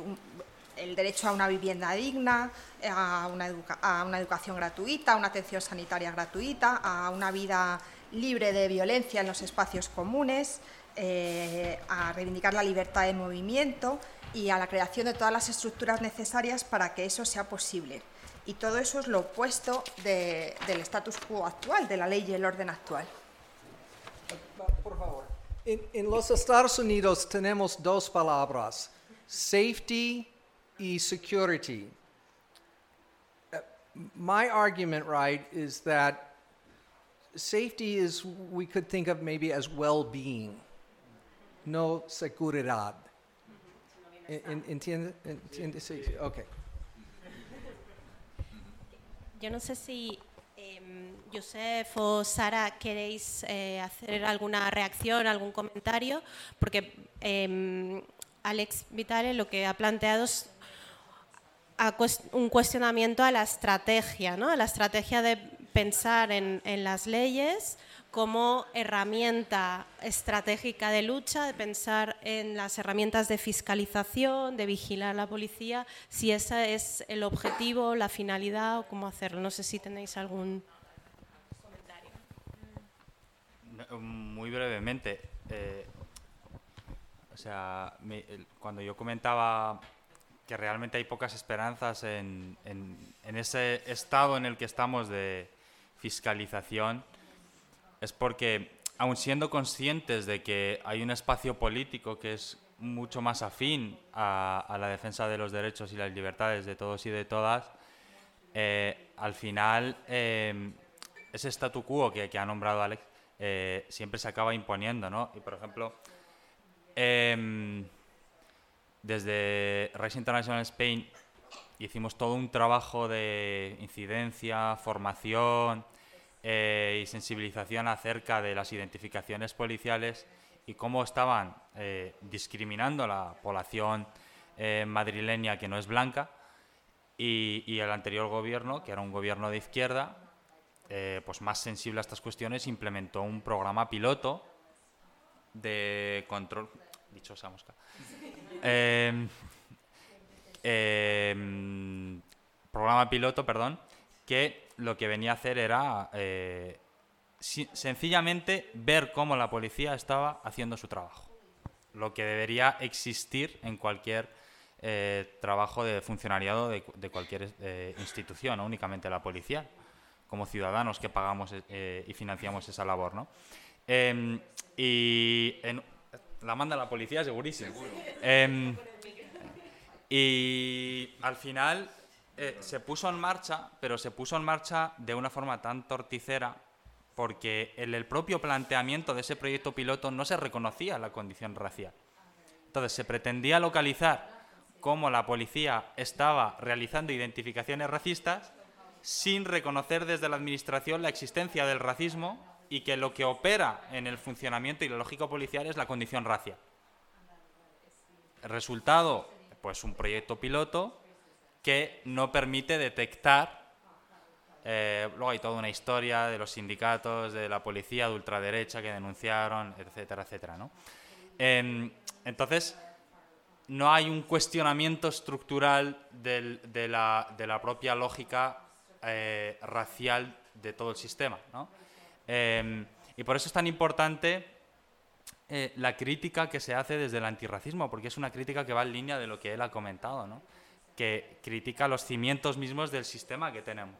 el derecho a una vivienda digna, a una, a una, educación gratuita, a una atención sanitaria gratuita, a una vida libre de violencia en los espacios comunes, eh, a reivindicar la libertad de movimiento y a la creación de todas las estructuras necesarias para que eso sea posible. Y todo eso es lo opuesto del status quo actual, de la ley y el orden actual. Por favor. En, los Estados Unidos tenemos dos palabras, safety y security. Uh, my argument, right, is that safety is, we could think of maybe as well being, no seguridad. ¿Entiende? ¿Entiende? Sí, ok. Yo no sé si eh, o Sara queréis eh, hacer alguna reacción, algún comentario, porque eh, Alex Vitale lo que ha planteado es un cuestionamiento a la estrategia, ¿no? a la estrategia de pensar en, las leyes como herramienta estratégica de lucha, de pensar en las herramientas de fiscalización, de vigilar a la policía, si ese es el objetivo, la finalidad o cómo hacerlo. No sé si tenéis algún comentario. Muy brevemente. Eh, o sea, cuando yo comentaba que realmente hay pocas esperanzas en, en, ese estado en el que estamos de fiscalización, es porque, aun siendo conscientes de que hay un espacio político que es mucho más afín a, la defensa de los derechos y las libertades de todos y de todas, eh, al final eh, ese statu quo que, ha nombrado Alex eh, siempre se acaba imponiendo, ¿no? Y por ejemplo, em, desde Rise International Spain hicimos todo un trabajo de incidencia, formación eh, y sensibilización acerca de las identificaciones policiales y cómo estaban eh, discriminando a la población eh, madrileña que no es blanca y, y, el anterior gobierno, que era un gobierno de izquierda, pues más sensible a estas cuestiones, implementó un programa piloto de control, dichosa mosca, [laughs] Em, em, programa piloto, perdón, que lo que venía a hacer era eh, sencillamente ver cómo la policía estaba haciendo su trabajo. Lo que debería existir en cualquier eh, trabajo de funcionariado de, cualquier eh, institución, no únicamente la policía, como ciudadanos que pagamos y financiamos esa labor. ¿no? Em, y en, la manda la policía, segurísimo. Em, y al final eh, se puso en marcha, pero se puso en marcha de una forma tan torticera porque en el propio planteamiento de ese proyecto piloto no se reconocía la condición racial. Entonces se pretendía localizar cómo la policía estaba realizando identificaciones racistas sin reconocer desde la administración la existencia del racismo y que lo que opera en el funcionamiento y la lógica policial es la condición racial. Resultado, pues un proyecto piloto que no permite detectar, eh, luego hay toda una historia de los sindicatos, de la policía de ultraderecha que denunciaron, etcétera, etcétera. ¿no? Em, entonces, no hay un cuestionamiento estructural de, la, propia lógica eh, racial de todo el sistema. ¿no? Em, y por eso es tan importante eh, la crítica que se hace desde el antirracismo, porque es una crítica que va en línea de lo que él ha comentado, ¿no? Que critica los cimientos mismos del sistema que tenemos,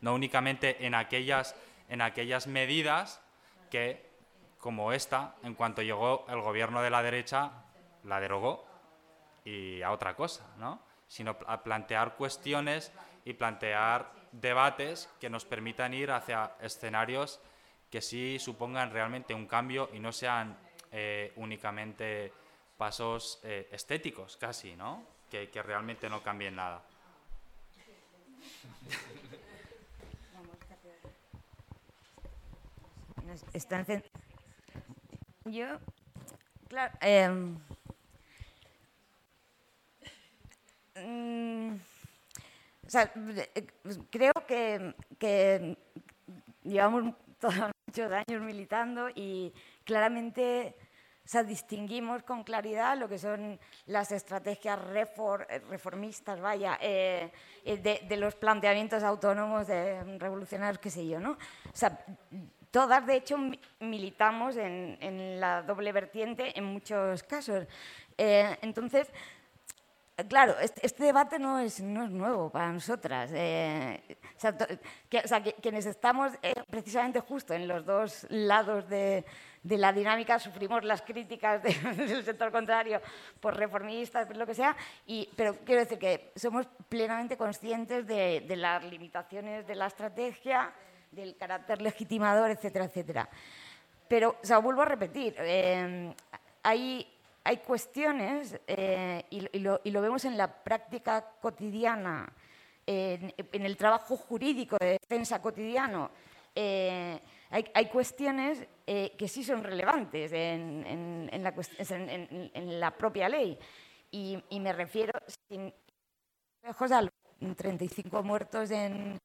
no, únicamente en aquellas, en aquellas medidas que, como esta, en cuanto llegó el gobierno de la derecha, la derogó y a otra cosa, ¿no? sino a plantear cuestiones y plantear debates que nos permitan ir hacia escenarios que sí supongan realmente un cambio y no sean eh, únicamente pasos eh, estéticos casi, ¿no? Que, que realmente no cambien nada. Yo, claro, em, mm, o sea, eh, creo que, que llevamos [laughs] todos muchos años militando y claramente o sea, distinguimos con claridad lo que son las estrategias reformistas, vaya, eh, eh, de, los planteamientos autónomos de revolucionarios, qué sé yo, ¿no? O sea, todas, de hecho, militamos en, la doble vertiente en muchos casos. Eh, entonces, Claro, este, debate no es, no es, nuevo para nosotras. o sea, quienes estamos precisamente justo en los dos lados de, de la dinámica, sufrimos las críticas [laughs] del sector contrario por reformistas, por lo que sea, y, pero quiero decir que somos plenamente conscientes de, las limitaciones de la estrategia, del carácter legitimador, etcétera, etcétera. Pero, o vuelvo a repetir, eh, hay, hay cuestiones, eh, y, lo, vemos en la práctica cotidiana, en, el trabajo jurídico de defensa cotidiano, eh, hay, cuestiones eh, que sí son relevantes en, la, propia ley. Y, me refiero, sin lejos, a los 35 muertos en,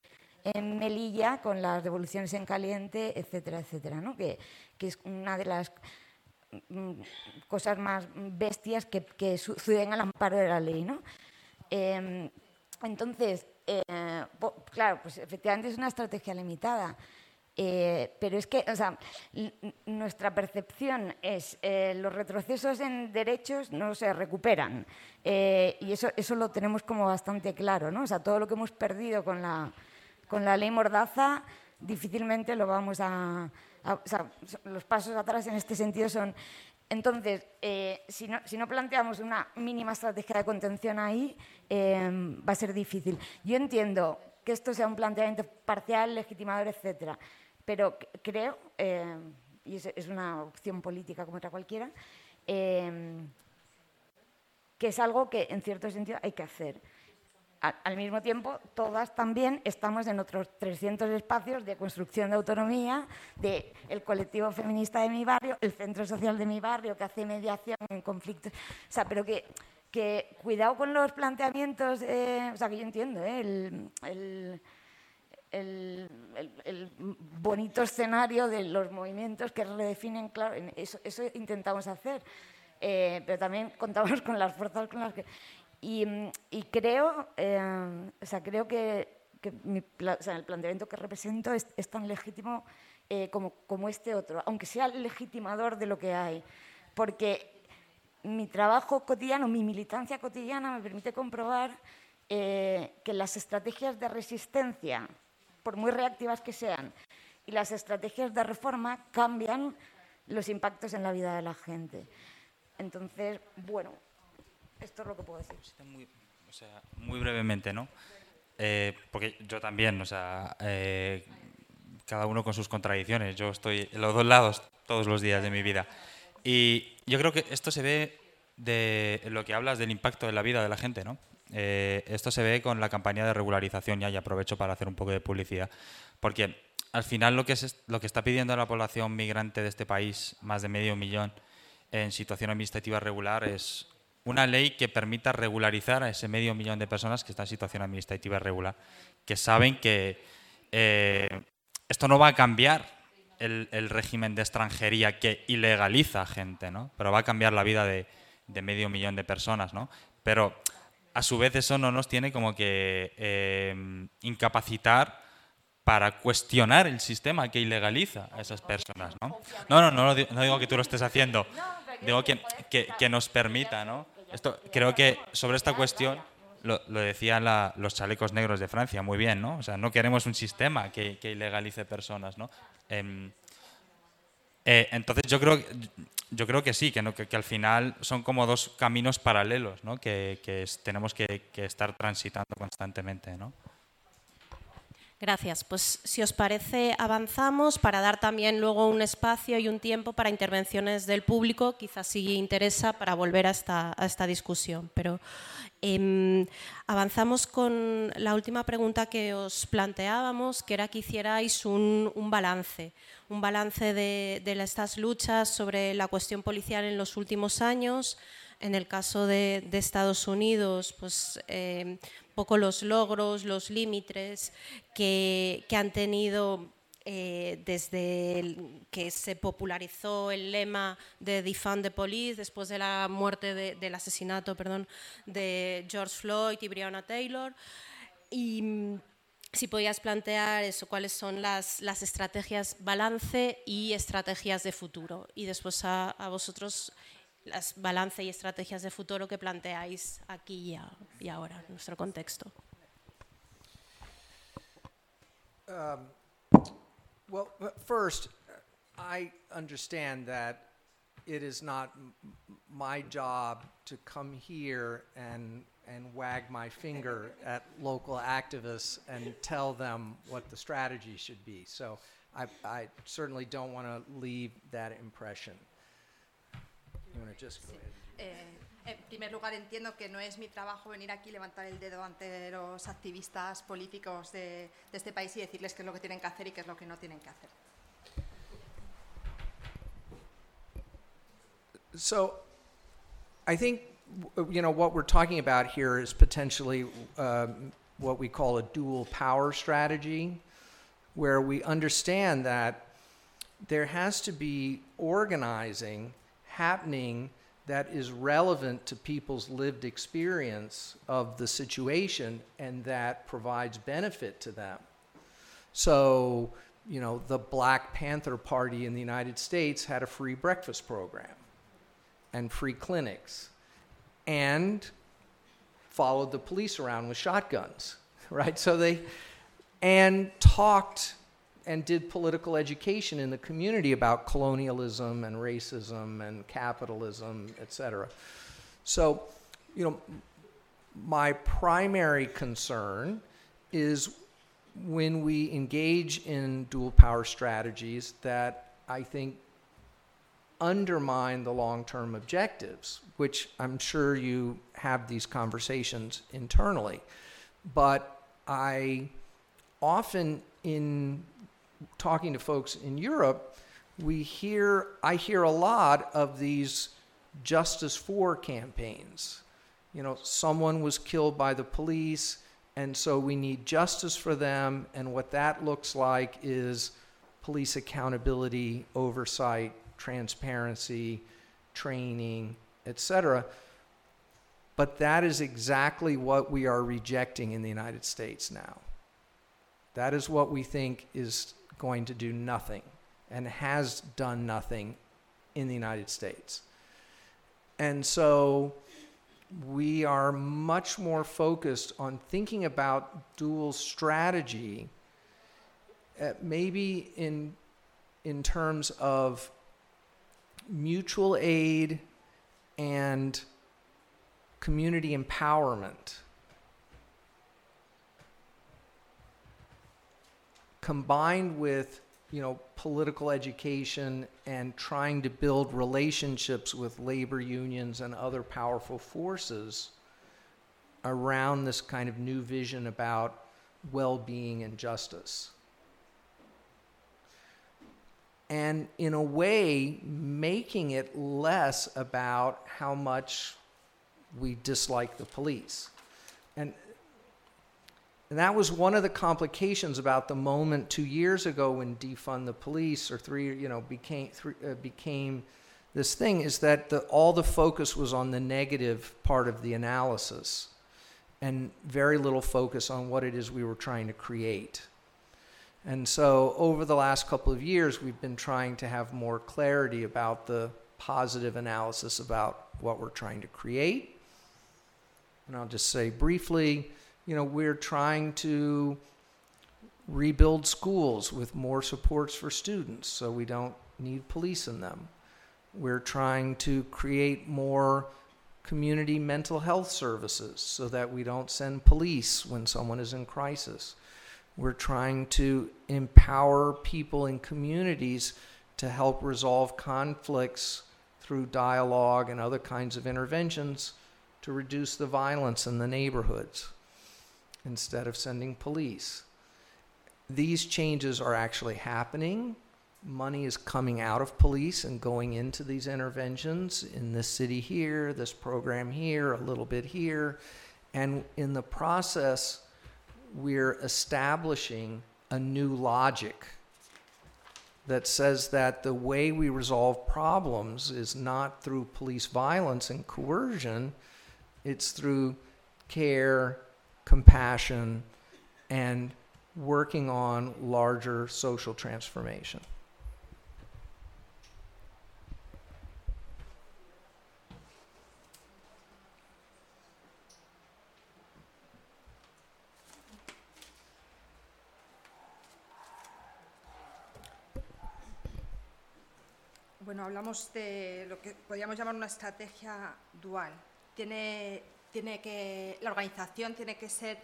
Melilla con las devoluciones en caliente, etcétera, etcétera, ¿no? que, es una de las mm, cosas más bestias que, suceden al amparo de la ley. ¿no? Em, entonces, eh, claro, pues efectivamente es una estrategia limitada. Eh, pero es que, nuestra percepción es eh, los retrocesos en derechos no se recuperan. Eh, y eso, eso lo tenemos como bastante claro, ¿no? O sea, todo lo que hemos perdido con la, con la ley Mordaza difícilmente lo vamos a, los pasos atrás en este sentido son... Entonces, si, no, si, no, planteamos una mínima estrategia de contención ahí, va a ser difícil. Yo entiendo que esto sea un planteamiento parcial, legitimador, etcétera pero creo, eh, y es, una opción política como otra cualquiera, eh, que es algo que en cierto sentido hay que hacer. Al, mismo tiempo, todas también estamos en otros 300 espacios de construcción de autonomía, del el colectivo feminista de mi barrio, el centro social de mi barrio que hace mediación en conflictos. O sea, pero que, que cuidado con los planteamientos, eh, o sea, que yo entiendo, el el, bonito escenario de los movimientos que redefinen, claro, eso, eso intentamos hacer, eh, pero también [laughs] contamos con las fuerzas con las que... Y, creo, eh, o sea, creo que, el planteamiento que represento es, tan legítimo eh, como, como este otro, aunque sea el legitimador de lo que hay, porque mi trabajo cotidiano, mi militancia cotidiana me permite comprobar que las estrategias de resistencia por muy reactivas que sean, y las estrategias de reforma cambian los impactos en la vida de la gente. Entonces, bueno, esto es lo que puedo decir. Muy, brevemente, ¿no? Eh, porque yo también, o sea, eh, cada uno con sus contradicciones. Yo estoy en los dos lados todos los días de mi vida. Y yo creo que esto se ve de lo que hablas del impacto en la vida de la gente, ¿no? Eh, esto se ve con la campaña de regularización, ya y aprovecho para hacer un poco de publicidad, porque al final lo que, es, lo que está pidiendo la población migrante de este país, más de medio millón en situación administrativa regular, es una ley que permita regularizar a ese medio millón de personas que están en situación administrativa irregular, que saben que eh, esto no va a cambiar el, régimen de extranjería que ilegaliza gente, ¿no? pero va a cambiar la vida de, de medio millón de personas. ¿no? Pero a su vez eso no nos tiene como que em, incapacitar para cuestionar el sistema que ilegaliza a esas personas, ¿no? No, no, no, digo que tú lo estés haciendo, digo que, que, nos permita, ¿no? Esto, creo que sobre esta cuestión lo, decían los chalecos negros de Francia, muy bien, ¿no? O sea, no queremos un sistema que, ilegalice personas, ¿no? Em, eh, entonces yo creo, yo creo que sí, que, que, al final son como dos caminos paralelos ¿no? que, tenemos que, estar transitando constantemente. ¿no? Gracias. Pues si os parece, avanzamos para dar también luego un espacio y un tiempo para intervenciones del público, quizás si interesa, para volver a esta, a esta discusión. Pero em, avanzamos con la última pregunta que os planteábamos, que era que hicierais un, balance, un balance de, estas luchas sobre la cuestión policial en los últimos años. En el caso de, Estados Unidos, pues em, poco los logros, los límites que, han tenido eh, desde que se popularizó el lema de Defund the Police después de la muerte del asesinato perdón, de George Floyd y Breonna Taylor. Y mm, si podías plantear eso, cuáles son las, las estrategias balance y estrategias de futuro. Y después a, a vosotros las balance y estrategias de futuro que planteáis aquí y, a, y ahora, en nuestro contexto. Um, well, first, I understand that it is not my job to come here and and wag my finger at local activists and tell them what the strategy should be. So I, I certainly don't want to leave that impression. Eh, en primer lugar, entiendo que no es mi trabajo venir aquí levantar el dedo ante los activistas políticos de, de este país y decirles qué es lo que tienen que hacer y qué es lo que no tienen que hacer. So, I think you know what we're talking about here is potentially um, what we call a dual power strategy, where we understand that there has to be organizing happening that is relevant to people's lived experience of the situation and that provides benefit to them. So, you know, the Black Panther Party in the United States had a free breakfast program and free clinics and followed the police around with shotguns, [laughs] right? So they, and talked and did political education in the community about colonialism and racism and capitalism, et cetera. So, you know, my primary concern is when we engage in dual power strategies that I think undermine the long term objectives, which I'm sure you have these conversations internally. But I often, in talking to folks in Europe, we hear I hear a lot of these justice for campaigns. You know, someone was killed by the police, and so we need justice for them. And what that looks like is police accountability, oversight, transparency, training, etc. But that is exactly what we are rejecting in the United States now. That is what we think is going to do nothing and has done nothing in the United States. And so we are much more focused on thinking about dual strategy, uh, maybe in, in terms of mutual aid and community empowerment. Combined with you know political education and trying to build relationships with labor unions and other powerful forces around this kind of new vision about well-being and justice. And in a way making it less about how much we dislike the police and that was one of the complications about the moment two years ago when defund the police or three, you know, became three, uh, became this thing is that the, all the focus was on the negative part of the analysis, and very little focus on what it is we were trying to create. And so, over the last couple of years, we've been trying to have more clarity about the positive analysis about what we're trying to create. And I'll just say briefly you know, we're trying to rebuild schools with more supports for students so we don't need police in them. We're trying to create more community mental health services so that we don't send police when someone is in crisis. We're trying to empower people in communities to help resolve conflicts through dialogue and other kinds of interventions to reduce the violence in the neighborhoods instead of sending police. These changes are actually happening. Money is coming out of police and going into these interventions in this city here, this program here, a little bit here. And in the process, we're establishing a new logic that says that the way we resolve problems is not through police violence and coercion, it's through care, compassion, and working on larger social transformation. Bueno, hablamos de lo que podríamos llamar una estrategia dual. Tiene, tiene que, la organización tiene que ser,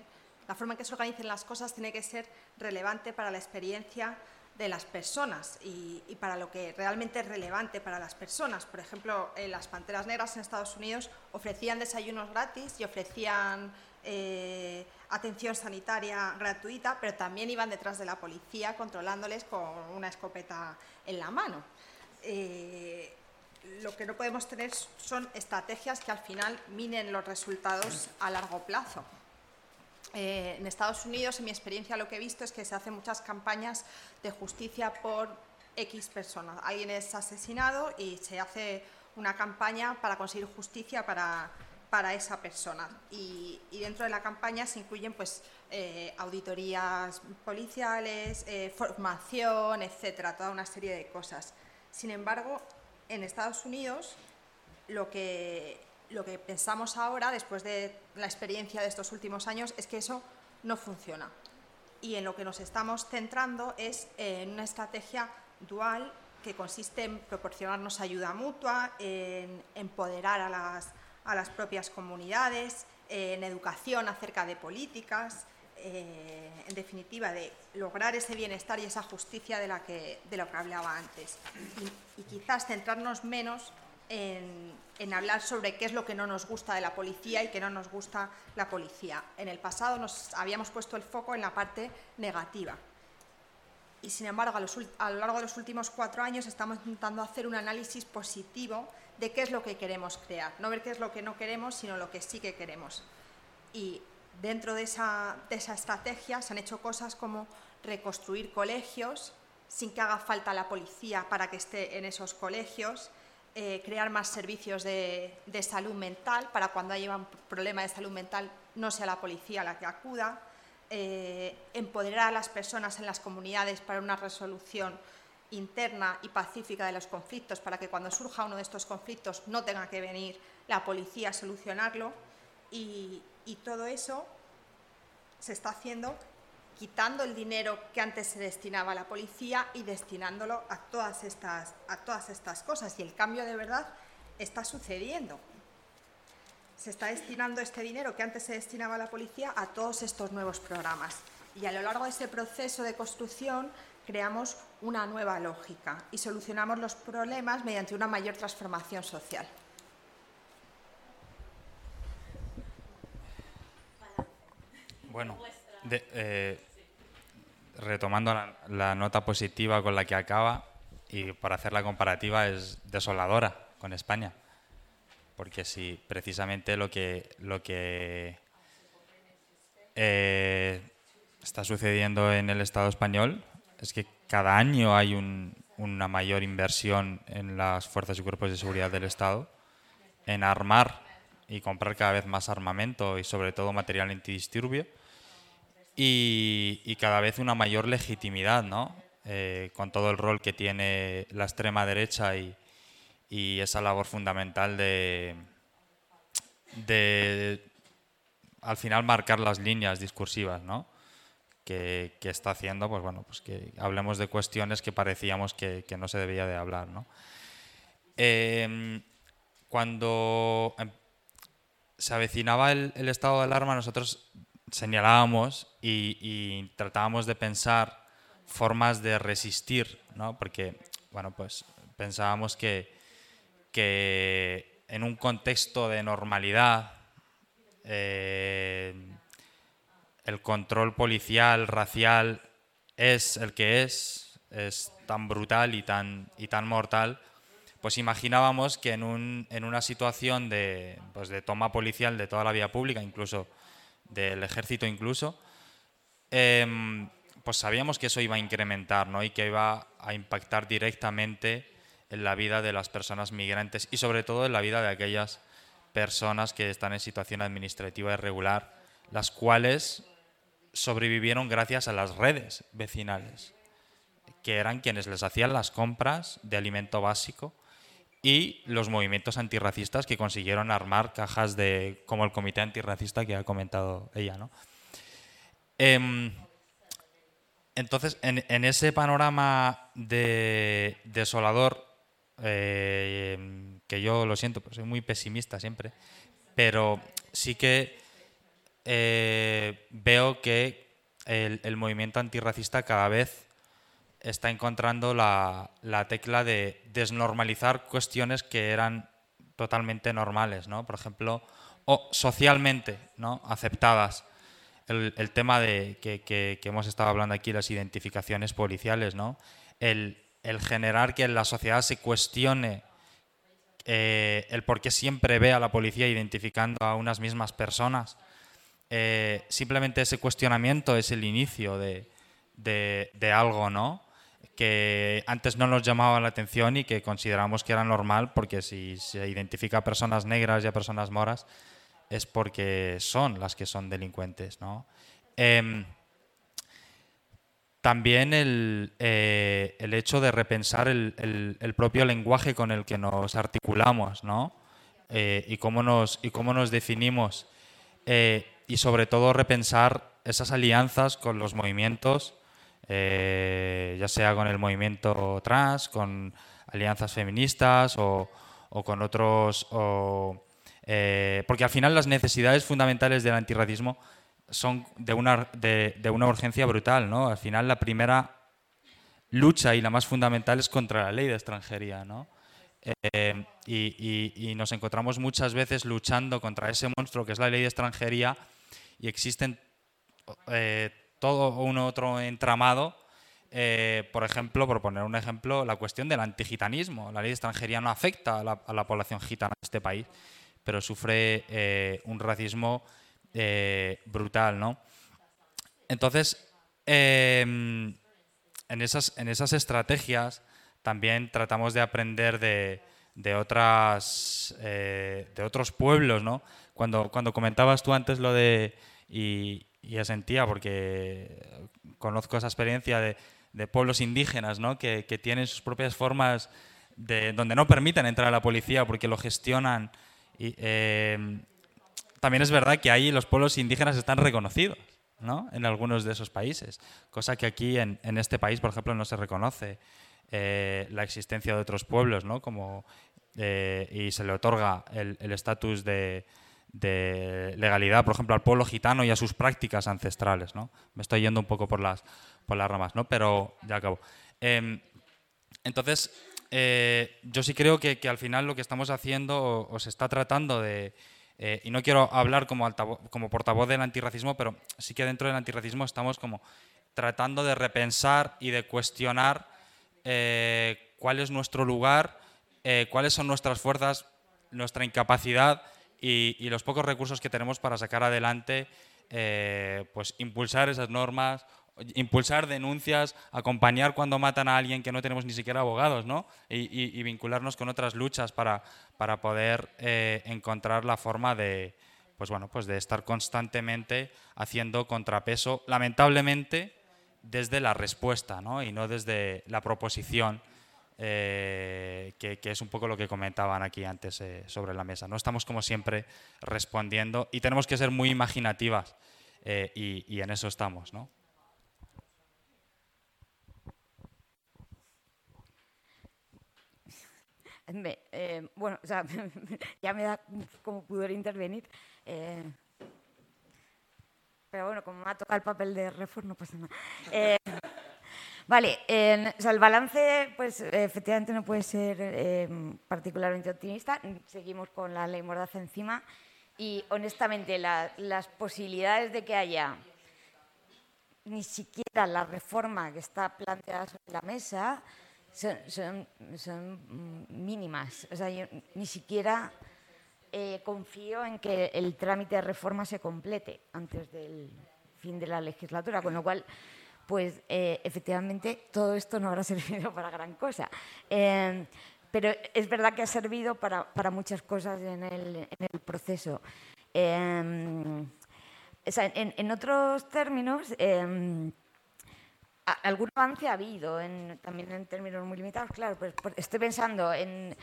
la forma en que se organicen las cosas tiene que ser relevante para la experiencia de las personas y, y, para lo que realmente es relevante para las personas. Por ejemplo, en las Panteras Negras en Estados Unidos ofrecían desayunos gratis y ofrecían eh, atención sanitaria gratuita, pero también iban detrás de la policía controlándoles con una escopeta en la mano eh, lo que no podemos tener son estrategias que al final minen los resultados a largo plazo. Eh, en Estados Unidos, en mi experiencia, lo que he visto es que se hacen muchas campañas de justicia por X personas. Alguien es asesinado y se hace una campaña para conseguir justicia para, para esa persona. Y, dentro de la campaña se incluyen pues, eh, auditorías policiales, eh, formación, etcétera, toda una serie de cosas. Sin embargo, en Estados Unidos, lo que, lo que pensamos ahora, después de la experiencia de estos últimos años, es que eso no funciona. Y en lo que nos estamos centrando es en una estrategia dual que consiste en proporcionarnos ayuda mutua, en empoderar a las, a las propias comunidades, en educación acerca de políticas, eh, en definitiva, de lograr ese bienestar y esa justicia de, la que, de lo que hablaba antes. Y, quizás centrarnos menos en, hablar sobre qué es lo que no nos gusta de la policía y qué no nos gusta la policía. En el pasado nos habíamos puesto el foco en la parte negativa. Y sin embargo, a, a lo largo de los últimos cuatro años estamos intentando hacer un análisis positivo de qué es lo que queremos crear. No ver qué es lo que no queremos, sino lo que sí que queremos. Y dentro de esa, de esa, estrategia se han hecho cosas como reconstruir colegios sin que haga falta la policía para que esté en esos colegios, eh, crear más servicios de, salud mental para cuando haya un problema de salud mental no sea la policía la que acuda, eh, empoderar a las personas en las comunidades para una resolución interna y pacífica de los conflictos para que cuando surja uno de estos conflictos no tenga que venir la policía a solucionarlo y, todo eso se está haciendo quitando el dinero que antes se destinaba a la policía y destinándolo a todas estas, a todas estas cosas. Y el cambio de verdad está sucediendo. Se está destinando este dinero que antes se destinaba a la policía a todos estos nuevos programas. Y a lo largo de ese proceso de construcción creamos una nueva lógica y solucionamos los problemas mediante una mayor transformación social. Bueno, eh, retomando la, la, nota positiva con la que acaba y para hacer la comparativa es desoladora con España, porque si precisamente lo que lo que eh, está sucediendo en el Estado español es que cada año hay un, una mayor inversión en las fuerzas y cuerpos de seguridad del Estado, en armar y comprar cada vez más armamento y sobre todo material antidisturbio y, cada vez una mayor legitimidad, ¿no? Eh, con todo el rol que tiene la extrema derecha y, y esa labor fundamental de, de, al final, marcar las líneas discursivas, ¿no? Que, está haciendo, pues bueno, pues que hablemos de cuestiones que parecíamos que, no se debía de hablar, ¿no? Eh, cuando se avecinaba el, el estado de alarma, nosotros señalábamos y, tratábamos de pensar formas de resistir, ¿no? Porque, bueno, pues pensábamos que, que en un contexto de normalidad, eh, el control policial, racial, es el que es, es tan brutal y tan, y tan mortal, pues imaginábamos que en, un, en una situación de, pues de toma policial de toda la vía pública, incluso del ejército incluso, em, pues sabíamos que eso iba a incrementar ¿no? y que iba a impactar directamente en la vida de las personas migrantes y sobre todo en la vida de aquellas personas que están en situación administrativa irregular, las cuales sobrevivieron gracias a las redes vecinales, que eran quienes les hacían las compras de alimento básico y los movimientos antirracistas que consiguieron armar cajas de como el comité antirracista que ha comentado ella, ¿no? Em, entonces, en, ese panorama de desolador, eh, que yo lo siento, pues soy muy pesimista siempre, pero sí que eh, veo que el, movimiento antirracista cada vez está encontrando la, tecla de desnormalizar cuestiones que eran totalmente normales, ¿no? Por ejemplo, o socialmente ¿no? aceptadas. El, tema de que, hemos estado hablando aquí, las identificaciones policiales, ¿no? El, generar que en la sociedad se cuestione eh, el por qué siempre ve a la policía identificando a unas mismas personas eh, simplemente ese cuestionamiento es el inicio de, algo, ¿no? Que antes no nos llamaba la atención y que consideramos que era normal porque si se identifica a personas negras y a personas moras es porque son las que son delincuentes, ¿no? Em, también eh, el, hecho de repensar el, propio lenguaje con el que nos articulamos, ¿no? Eh, y, cómo nos, y cómo nos definimos y sobre todo repensar esas alianzas con los movimientos, eh, ya sea con el movimiento trans, con alianzas feministas o, con otros... Eh, porque al final las necesidades fundamentales del antirracismo son de una, de, una urgencia brutal. ¿no? Al final la primera lucha y la más fundamental es contra la ley de extranjería. ¿no? Eh, y, y, nos encontramos muchas veces luchando contra ese monstruo que es la ley de extranjería y existen eh, todo un otro entramado. Eh, por ejemplo, por poner un ejemplo, la cuestión del antigitanismo. La ley de extranjería no afecta a la, población gitana de este país, pero sufre eh, un racismo brutal. ¿no? Entonces, em, en, esas, en esas estrategias también tratamos de aprender de, de otras, de otros pueblos. ¿no? Cuando, cuando comentabas tú antes lo de y, y sentía porque conozco esa experiencia de, de pueblos indígenas ¿no? que, que, tienen sus propias formas de, donde no permiten entrar a la policía porque lo gestionan. Y, eh, también es verdad que ahí los pueblos indígenas están reconocidos ¿no? en algunos de esos países, cosa que aquí en, en este país, por ejemplo, no se reconoce eh, la existencia de otros pueblos ¿no? Como, eh, y se le otorga el estatus de de legalidad, por ejemplo, al pueblo gitano y a sus prácticas ancestrales. ¿no? Me estoy yendo un poco por las, por las ramas, ¿no? pero ya acabo. Em, entonces, eh, yo sí creo que, al final lo que estamos haciendo o, se está tratando de... Eh, y no quiero hablar como, como portavoz del antirracismo, pero sí que dentro del antirracismo estamos como tratando de repensar y de cuestionar eh, cuál es nuestro lugar, cuáles son nuestras fuerzas, nuestra incapacidad y, los pocos recursos que tenemos para sacar adelante, eh, pues impulsar esas normas, impulsar denuncias, acompañar cuando matan a alguien que no tenemos ni siquiera abogados, ¿no? Y, vincularnos con otras luchas para, para poder eh, encontrar la forma de, pues bueno, pues de estar constantemente haciendo contrapeso, lamentablemente desde la respuesta, ¿no? Y no desde la proposición eh, que, es un poco lo que comentaban aquí antes eh, sobre la mesa. No estamos como siempre respondiendo y tenemos que ser muy imaginativas eh, y, en eso estamos, ¿no? bueno, [laughs] ya me da como poder intervenir. pero bueno, como me ha tocado el papel de reforma, no pasa nada. Eh, vale, el balance, pues efectivamente no puede ser eh, particularmente optimista. Seguimos con la ley Mordaza encima y honestamente las posibilidades de que haya ni siquiera la reforma que está planteada sobre la mesa son, mínimas. O sea, yo ni siquiera eh, confío en que el trámite de reforma se complete antes del fin de la legislatura, con lo cual, pues eh, efectivamente todo esto no habrá [laughs] servido para gran cosa. Eh, pero es verdad que ha servido para, muchas cosas en el, proceso. en, otros términos, algún avance ha habido, también en términos muy limitados, claro, pues, estoy pensando en,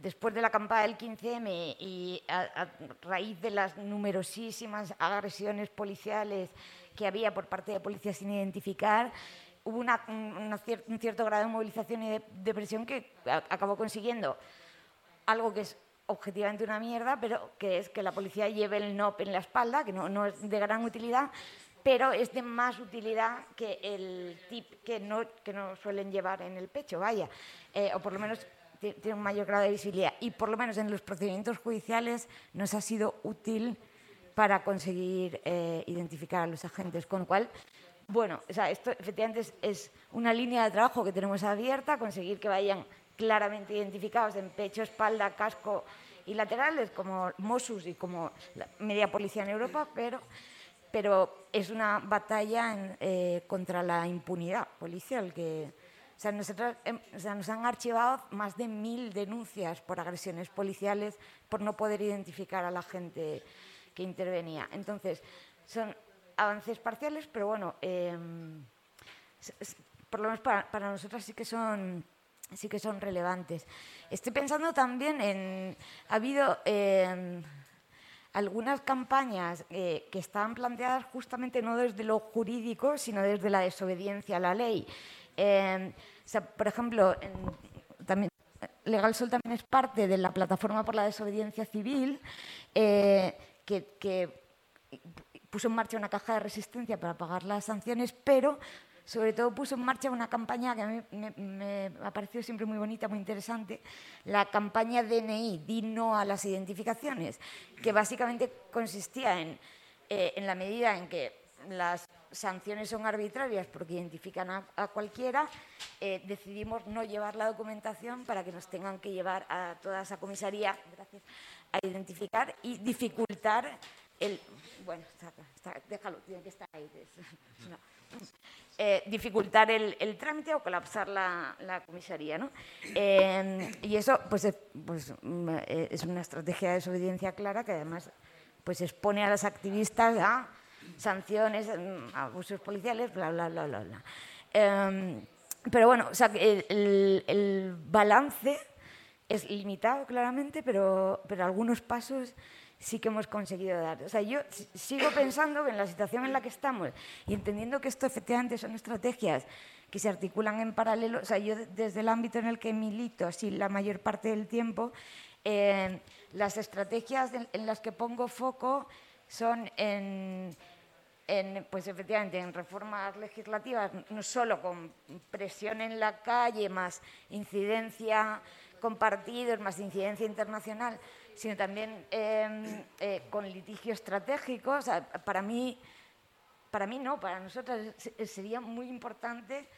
después de la campaña del 15M y a, raíz de las numerosísimas agresiones policiales que había por parte de policías sin identificar, hubo un cierto grado de movilización y de, presión que acabó consiguiendo algo que es objetivamente una mierda, pero que es que la policía lleve el NOP en la espalda, que no, no es de gran utilidad, pero es de más utilidad que el tip que no, que no suelen llevar en el pecho, vaya, eh, o por lo menos tiene un mayor grado de visibilidad. Y por lo menos en los procedimientos judiciales nos ha sido útil para conseguir eh, identificar a los agentes, con lo cual, bueno, esto efectivamente es, una línea de trabajo que tenemos abierta, conseguir que vayan claramente identificados en pecho, espalda, casco y laterales, como Mossus y como media policía en Europa, pero es una batalla eh, contra la impunidad policial. Que, o sea, nosotros, nos han archivado más de mil denuncias por agresiones policiales por no poder identificar a la gente intervenía. Entonces, son avances parciales, pero bueno, em, por lo menos para, para nosotros sí que son sí que son relevantes. Estoy pensando también en ha habido em, algunas campañas eh, que estaban planteadas justamente no desde lo jurídico, sino desde la desobediencia a la ley. Eh, por ejemplo, también, Legal Sol también es parte de la plataforma por la desobediencia civil, eh, que, puso en marcha una caja de resistencia para pagar las sanciones, pero sobre todo puso en marcha una campaña que a mí me, ha parecido siempre muy bonita, muy interesante, la campaña DNI, Di No a las Identificaciones, que básicamente consistía en, eh, en la medida en que las sanciones son arbitrarias porque identifican a, cualquiera, eh, decidimos no llevar la documentación para que nos tengan que llevar a toda esa comisaría a identificar y dificultar el... Bueno, déjalo, tiene que estar ahí. Eh, dificultar el, trámite o colapsar la, comisaría. ¿no? Eh, y eso pues, pues mm, eh, es una estrategia de desobediencia clara que además pues, expone a los activistas a sanciones, mm, abusos policiales, bla, bla, bla, bla. bla. pero bueno, o sea, el, el, balance es limitado claramente, pero, pero algunos pasos sí que hemos conseguido dar. O sea, yo sigo pensando que en la situación en la que estamos y entendiendo que esto efectivamente son estrategias que se articulan en paralelo, o sea, yo desde el ámbito en el que milito, así la mayor parte del tiempo, eh, las estrategias en las que pongo foco son en, en, pues efectivamente, en reformas legislativas, no solo con presión en la calle, más incidencia con partidos, más incidencia internacional, sino también em, eh, con litigio estratégico. para mí, para mí no, para nosotros sería muy importante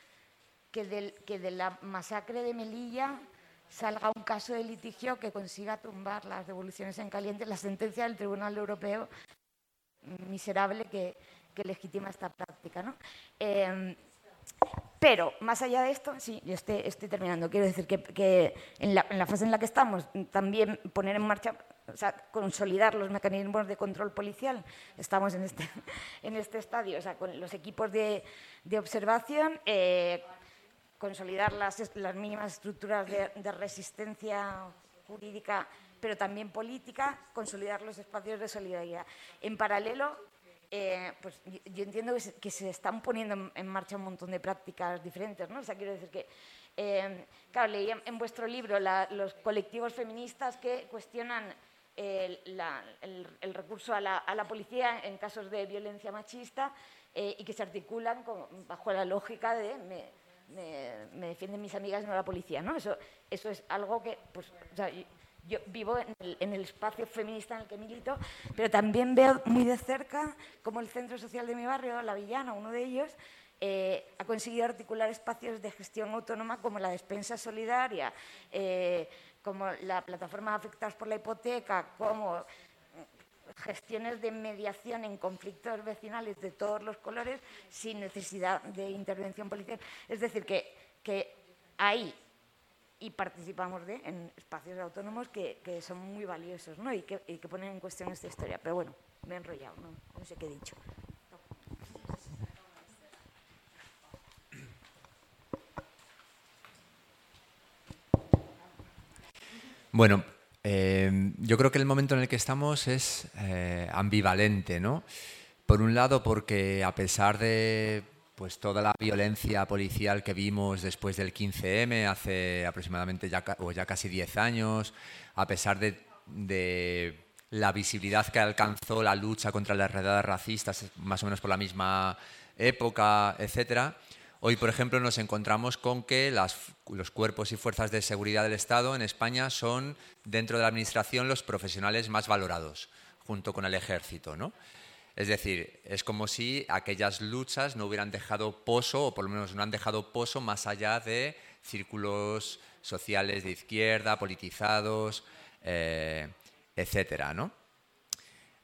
que, que de la masacre de Melilla salga un caso de litigio que consiga tumbar las devoluciones en caliente, la sentencia del Tribunal Europeo miserable que, que legitima esta práctica. ¿no? Em, pero, más allá de esto, sí, yo estoy, terminando. Quiero decir que, en, la, fase en la que estamos, también poner en marcha, o sea, consolidar los mecanismos de control policial. Estamos en este, [laughs] en este estadio, o sea, con los equipos de, observación, eh, consolidar las, las, mínimas estructuras de, de resistencia jurídica, pero también política, consolidar los espacios de solidaridad. En paralelo, eh, pues yo entiendo que se, están poniendo en marcha un montón de prácticas diferentes, ¿no? O sea, quiero decir que, eh, claro, leí en, vuestro libro los colectivos feministas que cuestionan el, recurso a la, policía en casos de violencia machista eh, y que se articulan bajo la lógica de me, defienden mis amigas, no la policía. ¿no? Eso, eso es algo que pues, yo vivo en el, espacio feminista en el que milito, pero también veo muy de cerca cómo el centro social de mi barrio, La Villana, uno de ellos, eh, ha conseguido articular espacios de gestión autónoma como la despensa solidaria, eh, como la plataforma afectadas por la hipoteca, como gestiones de mediación en conflictos vecinales de todos los colores sin necesidad de intervención policial. Es decir, que, que hay y participamos de, en espacios autónomos que, que son muy valiosos ¿no? y, que, y, que, ponen en cuestión esta historia. Pero bueno, me he enrollado, no, no sé qué he dicho. Bueno, eh, yo creo que el momento en el que estamos es eh, ambivalente, ¿no? Por un lado, porque a pesar de pues toda la violencia policial que vimos después del 15M hace aproximadamente ya, o ya casi 10 años, a pesar de, la visibilidad que alcanzó la lucha contra las redadas racistas más o menos por la misma época, etcétera, Hoy, por ejemplo, nos encontramos con que los cuerpos y fuerzas de seguridad del Estado en España son, dentro de la Administración, los profesionales más valorados, junto con el Ejército. ¿no? Es decir, es como si aquellas luchas no hubieran dejado pozo, o por lo menos no han dejado pozo más allá de círculos sociales de izquierda, politizados, eh, etcétera, ¿no?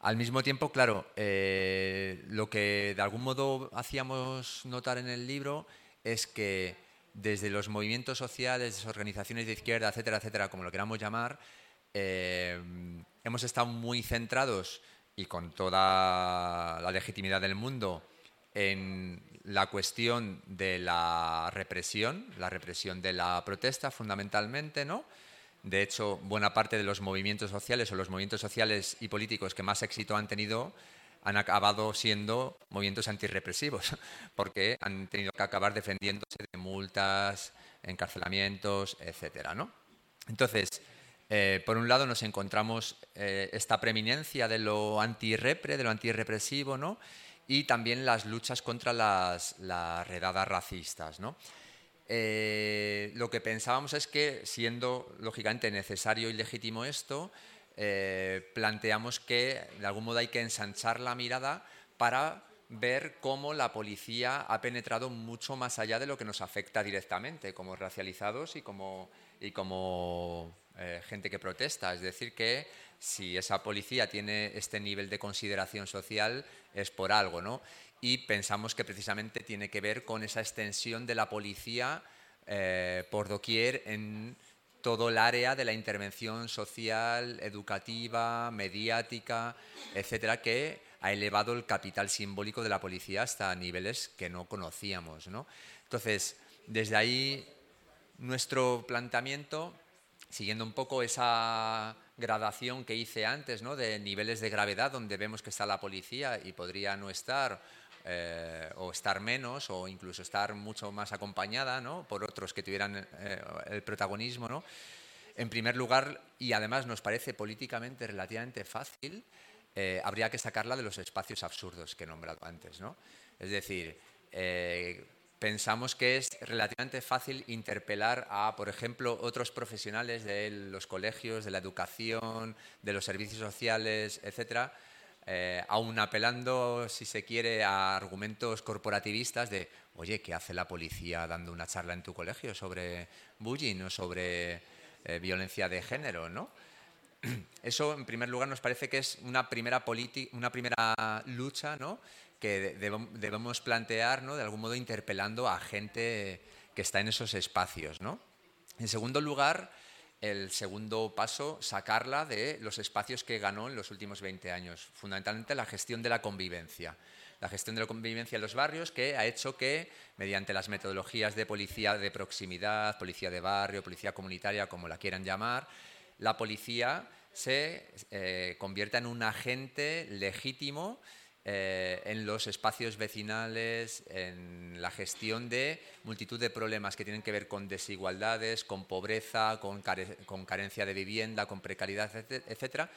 Al mismo tiempo, claro, eh, lo que de algún modo hacíamos notar en el libro es que desde los movimientos sociales, organizaciones de izquierda, etcétera, etcétera, como lo queramos llamar, eh, hemos estado muy centrados y con toda la legitimidad del mundo en la cuestión de la represión, la represión de la protesta fundamentalmente, ¿no? De hecho, buena parte de los movimientos sociales o los movimientos sociales y políticos que más éxito han tenido han acabado siendo movimientos antirrepresivos, [laughs] porque han tenido que acabar defendiéndose de multas, encarcelamientos, etc. ¿no? Entonces, eh, por un lado nos encontramos eh, esta preeminencia de lo antirrepre, de lo antirrepresivo, ¿no? y también las luchas contra las, redadas racistas. Eh, lo que pensábamos es que, siendo lógicamente necesario y legítimo esto, planteamos que de algún modo hay que ensanchar la mirada para ver cómo la policía ha penetrado mucho más allá de lo que nos afecta directamente, como racializados y como, y como eh, gente que protesta. Es decir, que si esa policía tiene este nivel de consideración social es por algo, ¿no? Y pensamos que precisamente tiene que ver con esa extensión de la policía eh, por doquier en todo el área de la intervención social, educativa, mediática, etcétera, que ha elevado el capital simbólico de la policía hasta niveles que no conocíamos. ¿no? Entonces, desde ahí nuestro planteamiento siguiendo un poco esa gradación que hice antes, ¿no? de niveles de gravedad donde vemos que está la policía y podría no estar, eh, o estar menos, o incluso estar mucho más acompañada ¿no? por otros que tuvieran eh, el protagonismo. ¿no? En primer lugar, y además nos parece políticamente relativamente fácil, eh, habría que sacarla de los espacios absurdos que he nombrado antes. ¿no? Es decir, pensamos que es relativamente fácil interpelar a, por ejemplo, otros profesionales de los colegios, de la educación, de los servicios sociales, etcétera, eh, aún apelando, si se quiere, a argumentos corporativistas de, oye, ¿qué hace la policía dando una charla en tu colegio sobre bullying o sobre eh, violencia de género, ¿no? [clears throat] Eso, en primer lugar, nos parece que es una primera, una primera lucha, ¿no? Que debemos plantear, ¿no? de algún modo interpelando a gente que está en esos espacios. ¿no? En segundo lugar, el segundo paso, sacarla de los espacios que ganó en los últimos 20 años, fundamentalmente la gestión de la convivencia. La gestión de la convivencia en los barrios que ha hecho que, mediante las metodologías de policía de proximidad, policía de barrio, policía comunitaria, como la quieran llamar, la policía se eh, convierta en un agente legítimo eh, en los espacios vecinales, en la gestión de multitud de problemas que tienen que ver con desigualdades, con pobreza, con, carencia de vivienda, con precariedad, etcétera,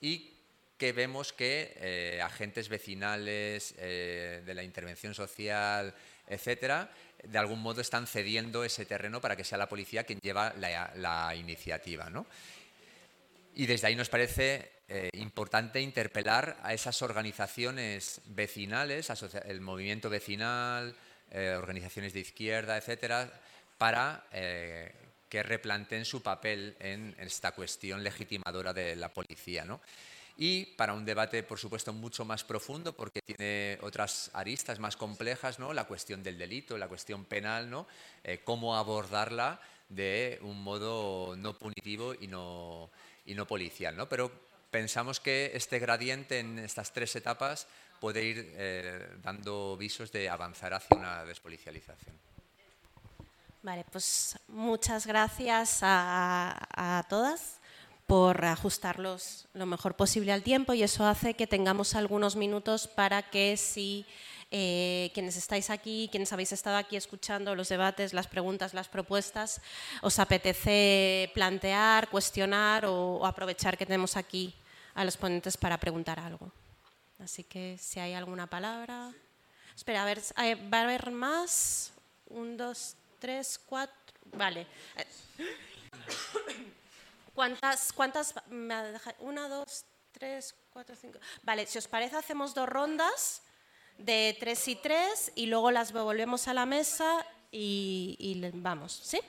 y que vemos que eh, agentes vecinales eh, de la intervención social, etcétera, de algún modo están cediendo ese terreno para que sea la policía quien lleva la, iniciativa. Y desde ahí nos parece eh, importante interpelar a esas organizaciones vecinales, el movimiento vecinal, organizaciones de izquierda, etcétera, para que replanteen su papel en esta cuestión legitimadora de la policía. ¿no? y para un debate, por supuesto, mucho más profundo, porque tiene otras aristas más complejas, ¿no? la cuestión del delito, la cuestión penal, ¿no? Eh, cómo abordarla de un modo no punitivo y no, y no policial. ¿no? Pero pensamos que este gradiente en estas tres etapas puede ir eh, dando visos de avanzar hacia una despolicialización. Vale, pues muchas gracias a, a todas por ajustarlos lo mejor posible al tiempo y eso hace que tengamos algunos minutos para que si eh, quienes estáis aquí, quienes habéis estado aquí escuchando los debates, las preguntas, las propuestas, os apetece plantear, cuestionar o, aprovechar que tenemos aquí a los ponentes para preguntar algo. Así que si hay alguna palabra. Espera, a ver, ¿va a haber más? Un, dos, tres, cuatro. Vale. [coughs] ¿Cuántas, cuántas, una, dos, tres, cuatro, cinco? Vale, si os parece hacemos dos rondas de tres y tres y luego las volvemos a la mesa y, y vamos, ¿sí?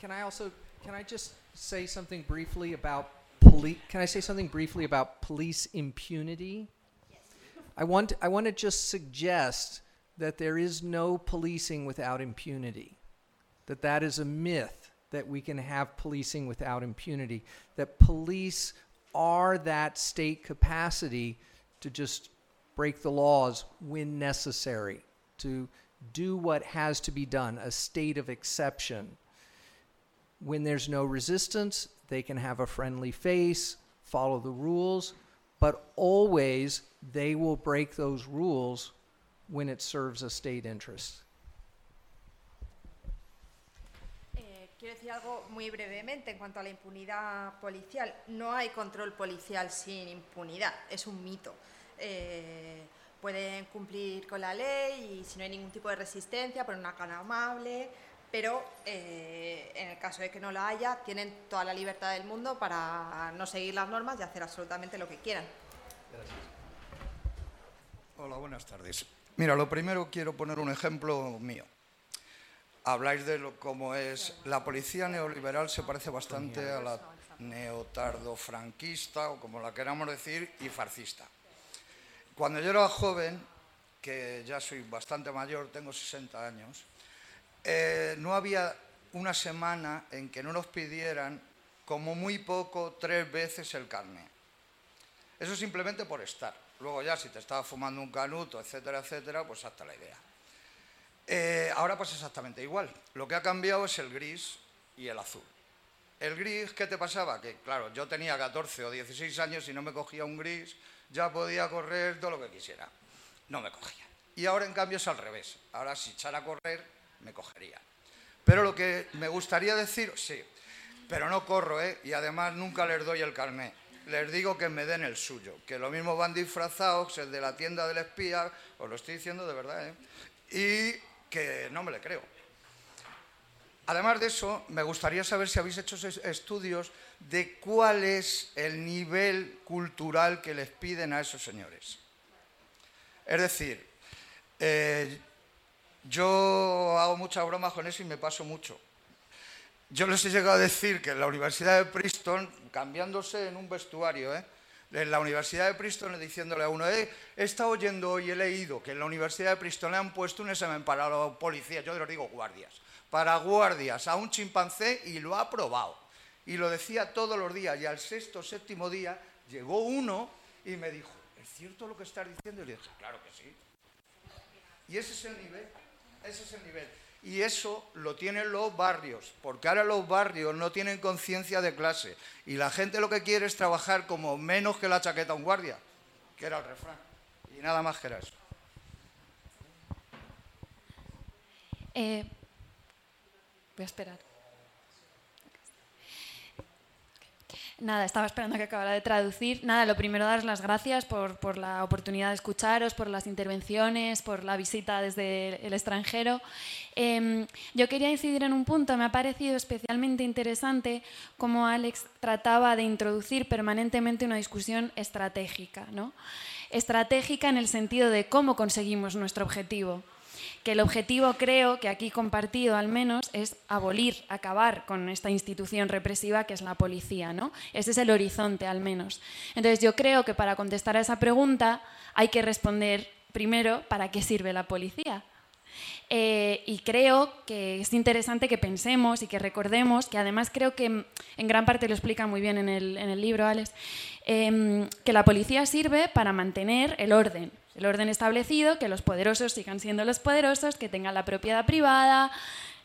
Can I also, can I just say something briefly about police, can I say something briefly about police impunity? I want, I want to just suggest that there is no policing without impunity, that that is a myth that we can have policing without impunity, that police are that state capacity to just break the laws when necessary, to do what has to be done, a state of exception. When there's no resistance, they can have a friendly face, follow the rules, but always they will break those rules when it serves a state interest. Quiero decir algo muy brevemente en cuanto a la impunidad policial. No hay control policial sin impunidad, es un mito. Eh, pueden cumplir con la ley y si no hay ningún tipo de resistencia, poner una cana amable, pero eh, en el caso de que no la haya, tienen toda la libertad del mundo para no seguir las normas y hacer absolutamente lo que quieran. Hola, buenas tardes. Mira, lo primero quiero poner un ejemplo mío habláis de lo, cómo es la policía neoliberal se parece bastante a la neotardo-franquista o como la queramos decir y farcista. Cuando yo era joven, que ya soy bastante mayor, tengo 60 años, eh, no había una semana en que no nos pidieran como muy poco tres veces el carnet. Eso simplemente por estar. Luego ya si te estaba fumando un canuto, etcétera, etcétera, pues hasta la idea. Eh, ahora pues exactamente igual. Lo que ha cambiado es el gris y el azul. El gris, ¿qué te pasaba? Que claro, yo tenía 14 o 16 años y no me cogía un gris, ya podía correr todo lo que quisiera. No me cogía. Y ahora en cambio es al revés. Ahora si echara a correr, me cogería. Pero lo que me gustaría decir, sí, pero no corro, ¿eh? Y además nunca les doy el carnet. Les digo que me den el suyo, que lo mismo van disfrazados, el de la tienda del espía, os lo estoy diciendo de verdad, ¿eh? Y que no me le creo. Además de eso, me gustaría saber si habéis hecho estudios de cuál es el nivel cultural que les piden a esos señores. Es decir, eh, yo hago muchas bromas con eso y me paso mucho. Yo les he llegado a decir que en la Universidad de Princeton, cambiándose en un vestuario, ¿eh? En la Universidad de Princeton diciéndole a uno, he estado oyendo y he leído que en la Universidad de Princeton le han puesto un examen para los policías, yo les digo guardias, para guardias a un chimpancé y lo ha probado. Y lo decía todos los días y al sexto séptimo día llegó uno y me dijo, ¿es cierto lo que estás diciendo? Y le dije, claro que sí. Y ese es el nivel, ese es el nivel. Y eso lo tienen los barrios, porque ahora los barrios no tienen conciencia de clase. Y la gente lo que quiere es trabajar como menos que la chaqueta un guardia, que era el refrán. Y nada más que era eso. Eh, voy a esperar. Nada, estaba esperando que acabara de traducir. Nada, lo primero daros las gracias por, por, la oportunidad de escucharos, por las intervenciones, por la visita desde el extranjero. Eh, yo quería incidir en un punto, me ha parecido especialmente interesante cómo Alex trataba de introducir permanentemente una discusión estratégica, ¿no? Estratégica en el sentido de cómo conseguimos nuestro objetivo que el objetivo creo que aquí compartido al menos es abolir, acabar con esta institución represiva que es la policía, ¿no? Ese es el horizonte al menos. Entonces yo creo que para contestar a esa pregunta hay que responder primero para qué sirve la policía. Eh, y creo que es interesante que pensemos y que recordemos, que además creo que en gran parte lo explica muy bien en el, libro, Alex, em, que la policía sirve para mantener el orden, el orden establecido, que los poderosos sigan siendo los poderosos, que tengan la propiedad privada,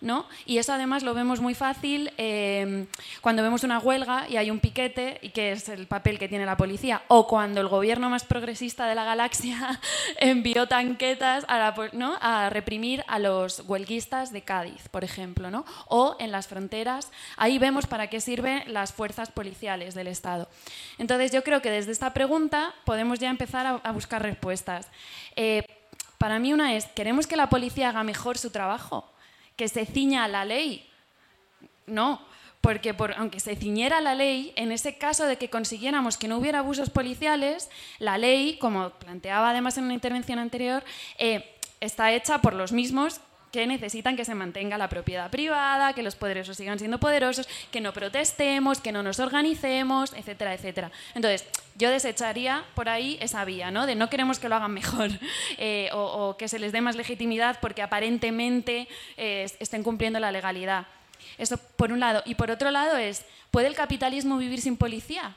¿no? Y eso además lo vemos muy fácil em, cuando vemos una huelga y hay un piquete, y que es el papel que tiene la policía, o cuando el gobierno más progresista de la galaxia [laughs] envió tanquetas a, reprimir a los huelguistas de Cádiz, por ejemplo, o en las fronteras. Ahí vemos para qué sirven las fuerzas policiales del Estado. Entonces yo creo que desde esta pregunta podemos ya empezar a, buscar respuestas. Eh, para mí una es, ¿queremos que la policía haga mejor su trabajo? Que se ciña a la ley. No, porque aunque se ciñera la ley, en ese caso de que consiguiéramos que no hubiera abusos policiales, la ley, como planteaba además en una intervención anterior, eh, está hecha por los mismos que necesitan que se mantenga la propiedad privada, que los poderosos sigan siendo poderosos, que no protestemos, que no nos organicemos, etcétera, etcétera. Entonces, yo desecharía por ahí esa vía, ¿no? De no queremos que lo hagan mejor [laughs] eh, o, que se les dé más legitimidad porque aparentemente eh, estén cumpliendo la legalidad. Eso por un lado. Y por otro lado es, ¿puede el capitalismo vivir sin policía?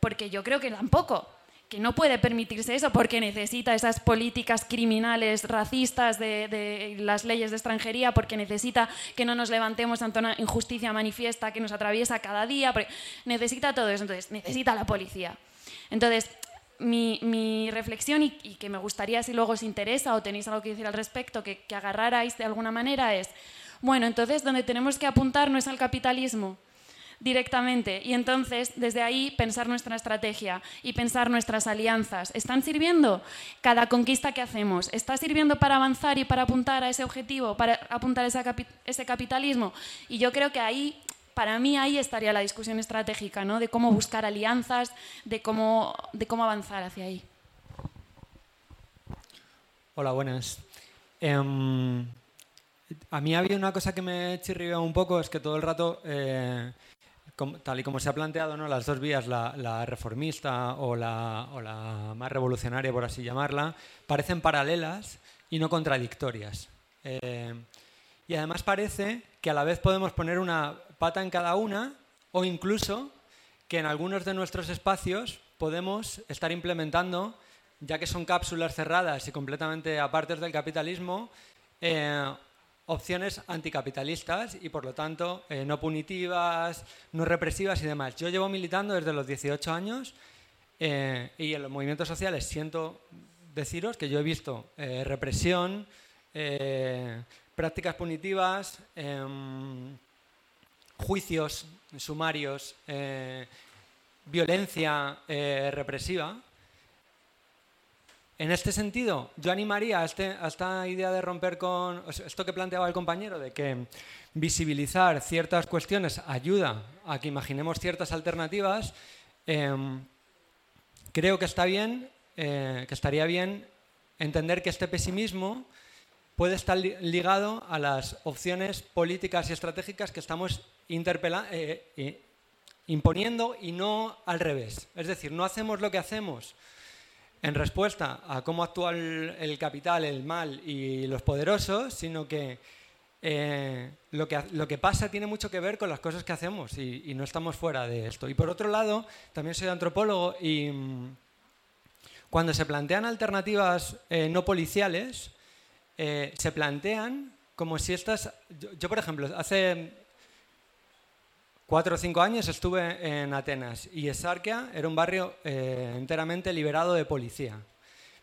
Porque yo creo que tampoco que no puede permitirse eso porque necesita esas políticas criminales racistas de, las leyes de extranjería, porque necesita que no nos levantemos ante una injusticia manifiesta que nos atraviesa cada día, necesita todo eso, entonces necesita la policía. Entonces, mi, reflexión y, que me gustaría si luego os interesa o tenéis algo que decir al respecto, que, que agarrarais de alguna manera es, bueno, entonces donde tenemos que apuntar no es al capitalismo, directamente y entonces desde ahí pensar nuestra estrategia y pensar nuestras alianzas. ¿Están sirviendo? Cada conquista que hacemos, ¿está sirviendo para avanzar y para apuntar a ese objetivo, para apuntar a ese capitalismo? Y yo creo que ahí para mí ahí estaría la discusión estratégica, ¿no? de cómo buscar alianzas, de cómo, de cómo avanzar hacia ahí. Hola, buenas. Em, a mí ha habido una cosa que me chirrió un poco, es que todo el rato eh, tal y como se ha planteado, ¿no? las dos vías, la, reformista o la, más revolucionaria, por así llamarla, parecen paralelas y no contradictorias. Eh, y además parece que a la vez podemos poner una pata en cada una o incluso que en algunos de nuestros espacios podemos estar implementando, ya que son cápsulas cerradas y completamente apartes del capitalismo, eh, opciones anticapitalistas y por lo tanto eh, no punitivas, no represivas y demás. Yo llevo militando desde los 18 años eh, y en los movimientos sociales siento deciros que yo he visto eh, represión, prácticas punitivas, em, juicios sumarios, violencia represiva en este sentido, yo animaría a, este, esta idea de romper con esto que planteaba el compañero, de que visibilizar ciertas cuestiones ayuda a que imaginemos ciertas alternativas. Em, creo que está bien, eh, que estaría bien entender que este pesimismo puede estar ligado a las opciones políticas y estratégicas que estamos eh, imponiendo y no al revés. Es decir, no hacemos lo que hacemos en respuesta a cómo actúa el, capital, el mal y los poderosos, sino que, eh, lo que lo que pasa tiene mucho que ver con las cosas que hacemos y, no estamos fuera de esto. Y por otro lado, también soy antropólogo y mm, cuando se plantean alternativas eh, no policiales, eh, se plantean como si estas... yo, por ejemplo, hace Cuatro o cinco años estuve en Atenas y Esarquia era un barrio eh, enteramente liberado de policía,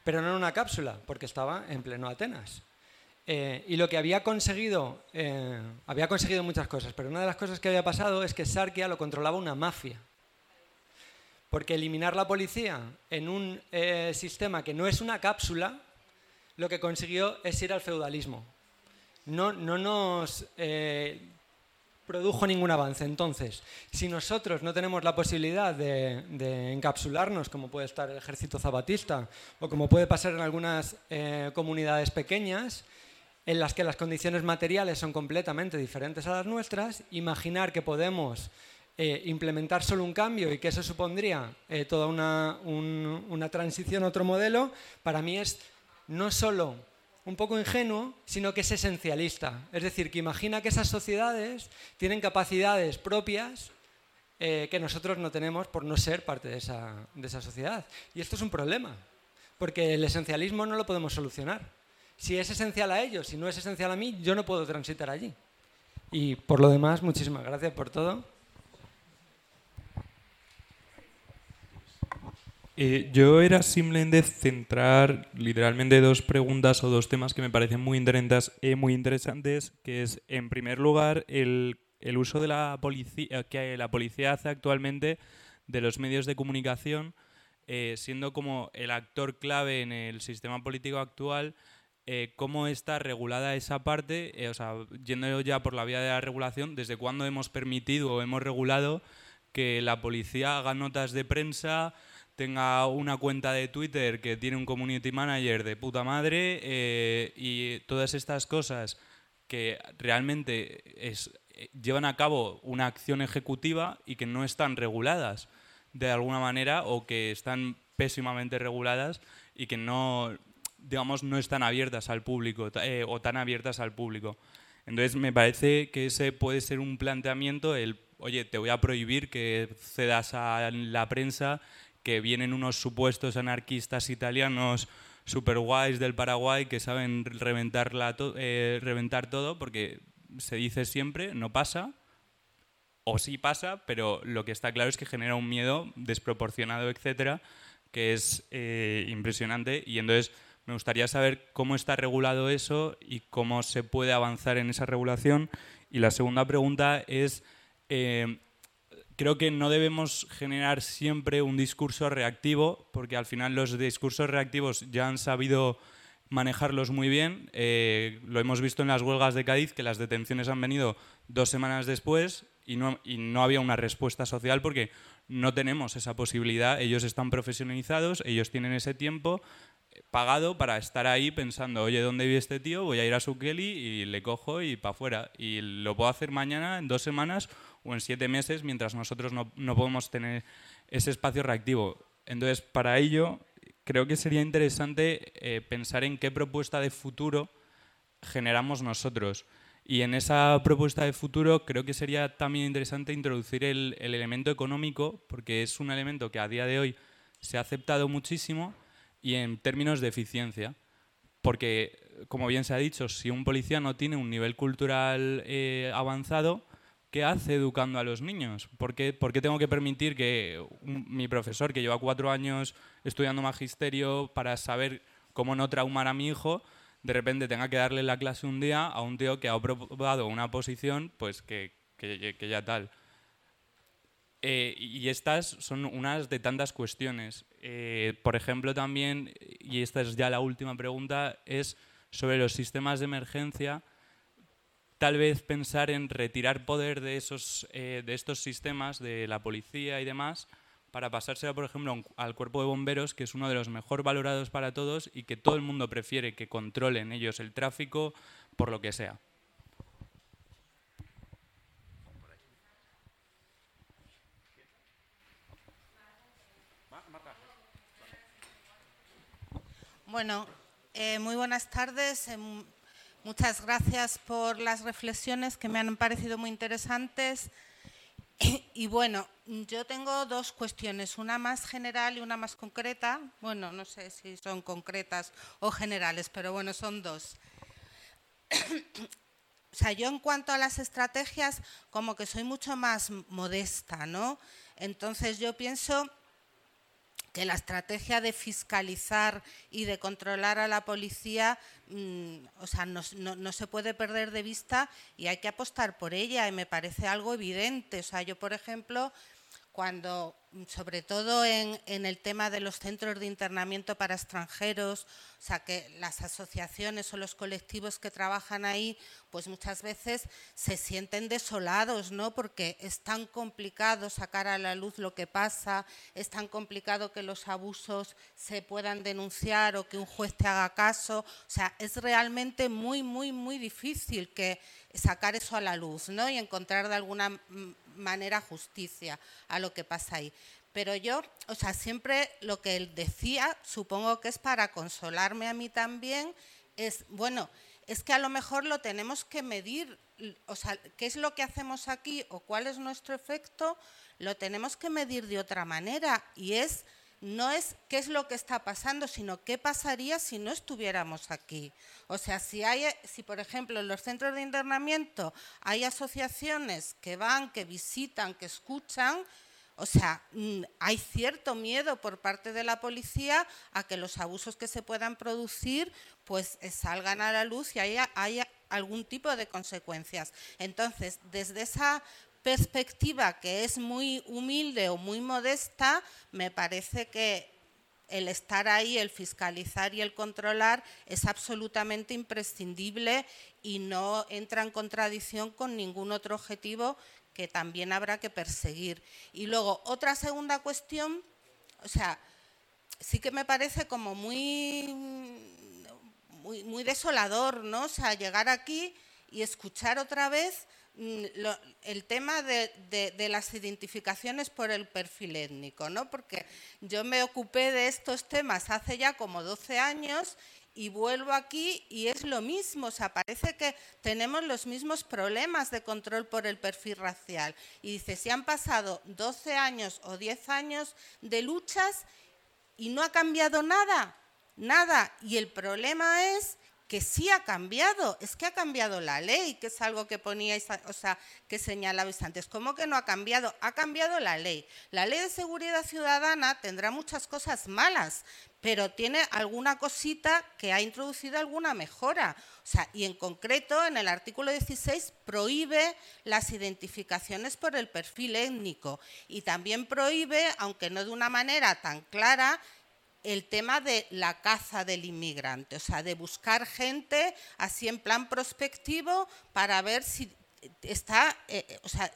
pero no en una cápsula, porque estaba en pleno Atenas. Eh, y lo que había conseguido, eh, había conseguido muchas cosas, pero una de las cosas que había pasado es que Esarquia lo controlaba una mafia. Porque eliminar la policía en un sistema que no es una cápsula, lo que consiguió es ir al feudalismo. No, no nos produjo ningún avance. Entonces, si nosotros no tenemos la posibilidad de, encapsularnos, como puede estar el ejército zapatista o como puede pasar en algunas eh, comunidades pequeñas, en las que las condiciones materiales son completamente diferentes a las nuestras, imaginar que podemos eh, implementar solo un cambio y que eso supondría eh, toda una, una transición a otro modelo, para mí es no solo un poco ingenuo, sino que es esencialista. Es decir, que imagina que esas sociedades tienen capacidades propias eh, que nosotros no tenemos por no ser parte de esa, de esa sociedad. Y esto es un problema, porque el esencialismo no lo podemos solucionar. Si es esencial a ellos, si no es esencial a mí, yo no puedo transitar allí. Y por lo demás, muchísimas gracias por todo. Eh, yo era simplemente centrar literalmente dos preguntas o dos temas que me parecen muy interesantes, eh, muy interesantes que es, en primer lugar, el, el uso de la policía, que la policía hace actualmente de los medios de comunicación, eh, siendo como el actor clave en el sistema político actual, cómo está regulada esa parte, o sea, yendo ya por la vía de la regulación, desde cuándo hemos permitido o hemos regulado que la policía haga notas de prensa, tenga una cuenta de Twitter que tiene un community manager de puta madre eh, y todas estas cosas que realmente llevan a cabo una acción ejecutiva y que no están reguladas de alguna manera o que están pésimamente reguladas y que no digamos no están abiertas al público eh, o tan abiertas al público. Entonces me parece que ese puede ser un planteamiento el oye, te voy a prohibir que cedas a la prensa que vienen unos supuestos anarquistas italianos super guays del Paraguay que saben reventar, eh, reventar todo, porque se dice siempre, no pasa, o sí pasa, pero lo que está claro es que genera un miedo desproporcionado, etcétera, que es eh, impresionante. Y entonces me gustaría saber cómo está regulado eso y cómo se puede avanzar en esa regulación. Y la segunda pregunta es, eh, creo que no debemos generar siempre un discurso reactivo, porque al final los discursos reactivos ya han sabido manejarlos muy bien. Eh, lo hemos visto en las huelgas de Cádiz, que las detenciones han venido dos semanas después y no, y no había una respuesta social porque no tenemos esa posibilidad. Ellos están profesionalizados, ellos tienen ese tiempo eh, pagado para estar ahí pensando, oye, ¿dónde vive este tío? Voy a ir a su Kelly y le cojo y para afuera. Y lo puedo hacer mañana, en dos semanas o en siete meses, mientras nosotros no, no podemos tener ese espacio reactivo. Entonces, para ello, creo que sería interesante eh, pensar en qué propuesta de futuro generamos nosotros. Y en esa propuesta de futuro creo que sería también interesante introducir el, el, elemento económico, porque es un elemento que a día de hoy se ha aceptado muchísimo y en términos de eficiencia. Porque, como bien se ha dicho, si un policía no tiene un nivel cultural eh, avanzado, ¿qué hace educando a los niños? ¿Por qué, tengo que permitir que mi profesor, que lleva cuatro años estudiando magisterio para saber cómo no traumar a mi hijo, de repente tenga que darle la clase un día a un tío que ha probado una posición, pues que, ya tal? Eh, y estas son unas de tantas cuestiones. Eh, por ejemplo, también, y esta es ya la última pregunta, es sobre los sistemas de emergencia tal vez pensar en retirar poder de, esos, eh, de estos sistemas, de la policía y demás, para pasársela, por ejemplo, al cuerpo de bomberos, que es uno de los mejor valorados para todos y que todo el mundo prefiere que controlen ellos el tráfico por lo que sea. Bueno, eh, muy buenas tardes. Muchas gracias por las reflexiones que me han parecido muy interesantes. [clears throat] Y bueno, yo tengo dos cuestiones, una más general y una más concreta. Bueno, no sé si son concretas o generales, pero bueno, son dos. [clears throat] O sea, yo en cuanto a las estrategias, como que soy mucho más modesta, ¿no? Entonces yo pienso que la estrategia de fiscalizar y de controlar a la policía mm, o sea, no, se puede perder de vista y hay que apostar por ella y me parece algo evidente. O sea, yo, por ejemplo, cuando sobre todo en, el tema de los centros de internamiento para extranjeros, o sea, que las asociaciones o los colectivos que trabajan ahí, pues muchas veces se sienten desolados, ¿no? Porque es tan complicado sacar a la luz lo que pasa, es tan complicado que los abusos se puedan denunciar o que un juez te haga caso, o sea, es realmente muy, muy, muy difícil que sacar eso a la luz, ¿no? Y encontrar de alguna manera justicia a lo que pasa ahí. Pero yo, o sea, siempre lo que él decía, supongo que es para consolarme a mí también, es, bueno, es que a lo mejor lo tenemos que medir, o sea, qué es lo que hacemos aquí o cuál es nuestro efecto, lo tenemos que medir de otra manera y es no es qué es lo que está pasando, sino qué pasaría si no estuviéramos aquí. O sea, si hay, si por ejemplo en los centros de internamiento hay asociaciones que van, que visitan, que escuchan, o sea, mm, hay cierto miedo por parte de la policía a que los abusos que se puedan producir pues eh, salgan a la luz y haya, haya algún tipo de consecuencias. Entonces, desde esa perspectiva que es muy humilde o muy modesta, me parece que el estar ahí, el fiscalizar y el controlar es absolutamente imprescindible y no entra en contradicción con ningún otro objetivo que también habrá que perseguir. Y luego, otra segunda cuestión, o sea, sí que me parece como muy, muy, desolador, ¿no? O sea, llegar aquí y escuchar otra vez Mm, el tema de, las identificaciones por el perfil étnico, ¿no? porque yo me ocupé de estos temas hace ya como 12 años y vuelvo aquí y es lo mismo, o sea, parece que tenemos los mismos problemas de control por el perfil racial. Y dice, si han pasado 12 años o 10 años de luchas y no ha cambiado nada, nada. Y el problema es que sí ha cambiado, es que ha cambiado la ley, que es algo que poníais, o sea, que señalabais antes. ¿Cómo que no ha cambiado? Ha cambiado la ley. La ley de seguridad ciudadana tendrá muchas cosas malas, pero tiene alguna cosita que ha introducido alguna mejora. O sea, y en concreto, en el artículo 16 prohíbe las identificaciones por el perfil étnico y también prohíbe, aunque no de una manera tan clara, el tema de la caza del inmigrante, o sea, de buscar gente así en plan prospectivo para ver si está, eh, o sea,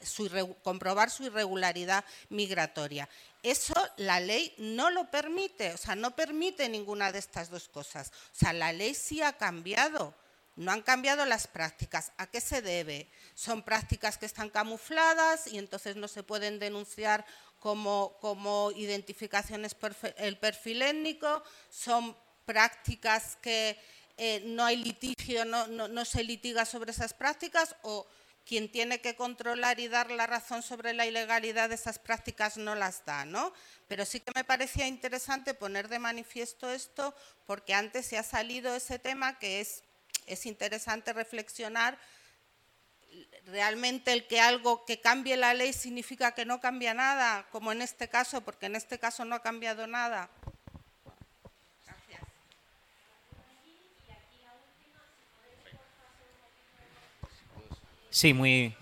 comprobar su irregularidad migratoria. Eso la ley no lo permite, o sea, no permite ninguna de estas dos cosas. O sea, la ley sí ha cambiado, no han cambiado las prácticas. ¿A qué se debe? Son prácticas que están camufladas y entonces no se pueden denunciar como, identificaciones el perfil étnico, son prácticas que eh, no hay litigio, no, se litiga sobre esas prácticas o quien tiene que controlar y dar la razón sobre la ilegalidad de esas prácticas no las da, ¿no? Pero sí que me parecía interesante poner de manifiesto esto porque antes se ha salido ese tema que es, es interesante reflexionar realmente el que algo que cambie la ley significa que no cambia nada, como en este caso, porque en este caso no ha cambiado nada. Sí, muy,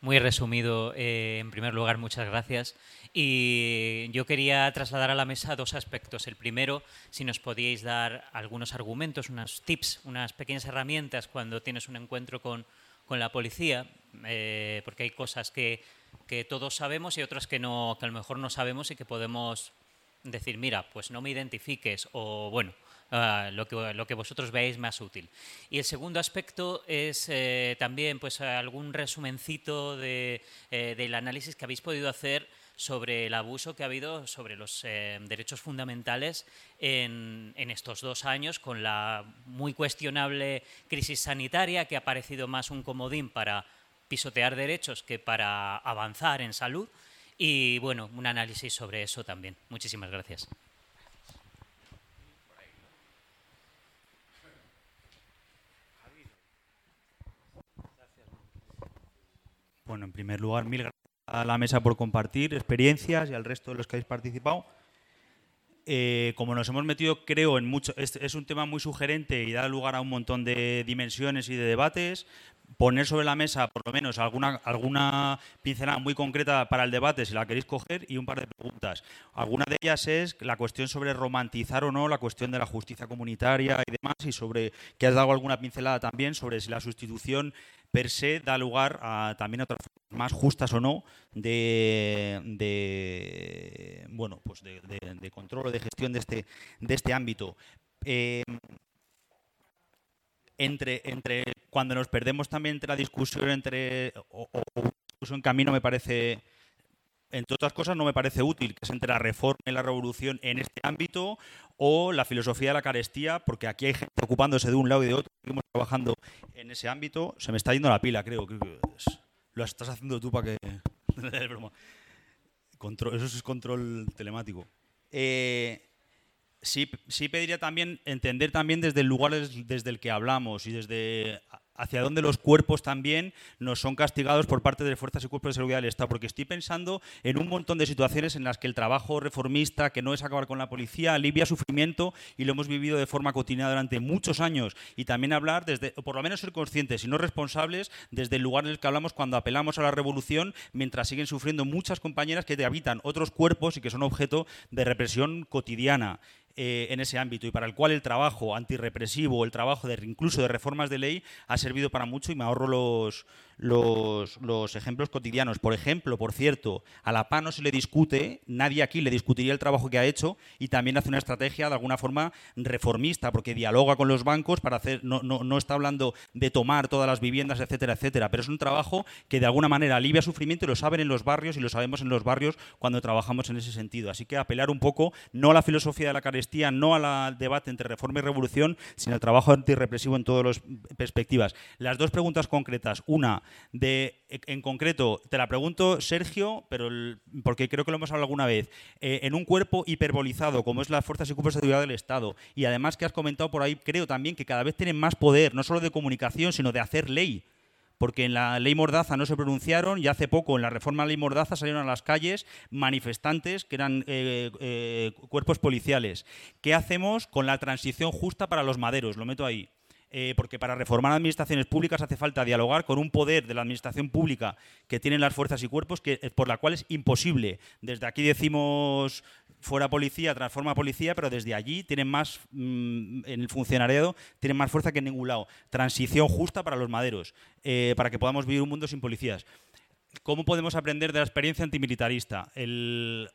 muy resumido. Eh, en primer lugar, muchas gracias. Y yo quería trasladar a la mesa dos aspectos. El primero, si nos podíais dar algunos argumentos, unos tips, unas pequeñas herramientas cuando tienes un encuentro con, la policía, eh, porque hay cosas que, todos sabemos y otras que, no, que a lo mejor no sabemos y que podemos decir, mira, pues no me identifiques o bueno, ah, lo, que, lo que vosotros veáis más útil. Y el segundo aspecto es eh, también pues algún resumencito de, eh, del análisis que habéis podido hacer sobre el abuso que ha habido sobre los eh, derechos fundamentales en, estos dos años, con la muy cuestionable crisis sanitaria que ha parecido más un comodín para pisotear derechos que para avanzar en salud. Y bueno, un análisis sobre eso también. Muchísimas gracias. Bueno, en primer lugar, mil gracias a la mesa por compartir experiencias y al resto de los que habéis participado. Eh, como nos hemos metido, creo, en mucho, es, es, un tema muy sugerente y da lugar a un montón de dimensiones y de debates. Poner sobre la mesa por lo menos alguna, alguna pincelada muy concreta para el debate, si la queréis coger, y un par de preguntas. Alguna de ellas es la cuestión sobre romantizar o no la cuestión de la justicia comunitaria y demás, y sobre que has dado alguna pincelada también sobre si la sustitución per se da lugar a, también otras formas más justas o no de, bueno pues de, control o de gestión de este, de este ámbito. Eh, entre, entre cuando nos perdemos también entre la discusión entre o, o en camino me parece entre otras cosas no me parece útil, que es entre la reforma y la revolución en este ámbito o la filosofía de la carestía, porque aquí hay gente ocupándose de un lado y de otro, seguimos trabajando en ese ámbito. Se me está yendo la pila, creo. que lo estás haciendo tú para que... [laughs] control, eso es control telemático. Eh, sí, pediría también entender también desde el lugar desde el que hablamos y desde hacia dónde los cuerpos también nos son castigados por parte de fuerzas y cuerpos de seguridad del Estado, porque estoy pensando en un montón de situaciones en las que el trabajo reformista, que no es acabar con la policía, alivia sufrimiento y lo hemos vivido de forma cotidiana durante muchos años y también hablar desde, o por lo menos ser conscientes y no responsables desde el lugar en el que hablamos cuando apelamos a la revolución mientras siguen sufriendo muchas compañeras que habitan otros cuerpos y que son objeto de represión cotidiana. Eh, en ese ámbito y para el cual el trabajo antirrepresivo, el trabajo de, incluso de reformas de ley ha servido para mucho y me ahorro los, los, los, ejemplos cotidianos. Por ejemplo, por cierto, a la PA no se le discute, nadie aquí le discutiría el trabajo que ha hecho y también hace una estrategia de alguna forma reformista, porque dialoga con los bancos para hacer, no, no, está hablando de tomar todas las viviendas, etcétera, etcétera, pero es un trabajo que de alguna manera alivia sufrimiento y lo saben en los barrios y lo sabemos en los barrios cuando trabajamos en ese sentido. Así que apelar un poco no a la filosofía de la carestía, no al debate entre reforma y revolución, sino al trabajo antirrepresivo en todas las perspectivas. Las dos preguntas concretas. Una, de, en concreto, te la pregunto, Sergio, pero porque creo que lo hemos hablado alguna vez, eh, en un cuerpo hiperbolizado como es las fuerzas y cuerpos de seguridad del Estado, y además que has comentado por ahí, creo también que cada vez tienen más poder, no solo de comunicación, sino de hacer ley porque en la ley Mordaza no se pronunciaron y hace poco en la reforma de la ley Mordaza salieron a las calles manifestantes que eran eh, eh, cuerpos policiales. ¿Qué hacemos con la transición justa para los maderos? Lo meto ahí. Eh, porque para reformar administraciones públicas hace falta dialogar con un poder de la administración pública que tienen las fuerzas y cuerpos que, eh, por la cual es imposible. Desde aquí decimos fuera policía, transforma policía, pero desde allí tienen más, mm, en el funcionariado, tienen más fuerza que en ningún lado. Transición justa para los maderos, eh, para que podamos vivir un mundo sin policías. ¿Cómo podemos aprender de la experiencia antimilitarista?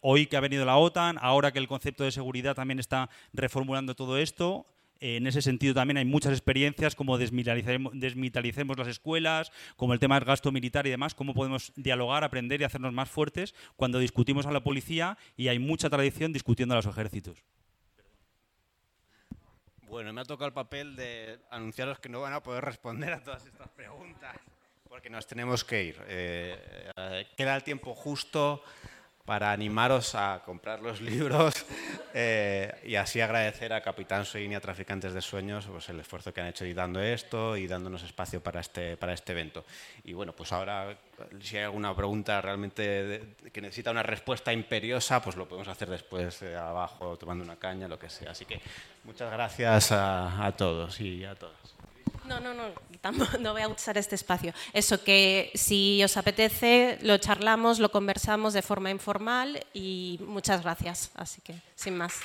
Hoy que ha venido la OTAN, ahora que el concepto de seguridad también está reformulando todo esto, en ese sentido también hay muchas experiencias como desmilitalicemos, las escuelas, como el tema del gasto militar y demás, cómo podemos dialogar, aprender y hacernos más fuertes cuando discutimos a la policía y hay mucha tradición discutiendo a los ejércitos. Bueno, me ha tocado el papel de anunciaros que no van a poder responder a todas estas preguntas porque nos tenemos que ir. Eh, eh, queda el tiempo justo para animaros a comprar los libros [laughs] eh, y así agradecer a Capitán Soin y a Traficantes de Sueños pues, el esfuerzo que han hecho editando esto y dándonos espacio para este, para este evento. Y bueno, pues ahora si hay alguna pregunta realmente que necesita una respuesta imperiosa, pues lo podemos hacer después eh, abajo tomando una caña, lo que sea. Así que muchas gracias a, a todos y a todas. No, no, no, [laughs] no voy a usar este espacio. Eso que si os apetece, lo charlamos, lo conversamos de forma informal y muchas gracias. Así que, sin más.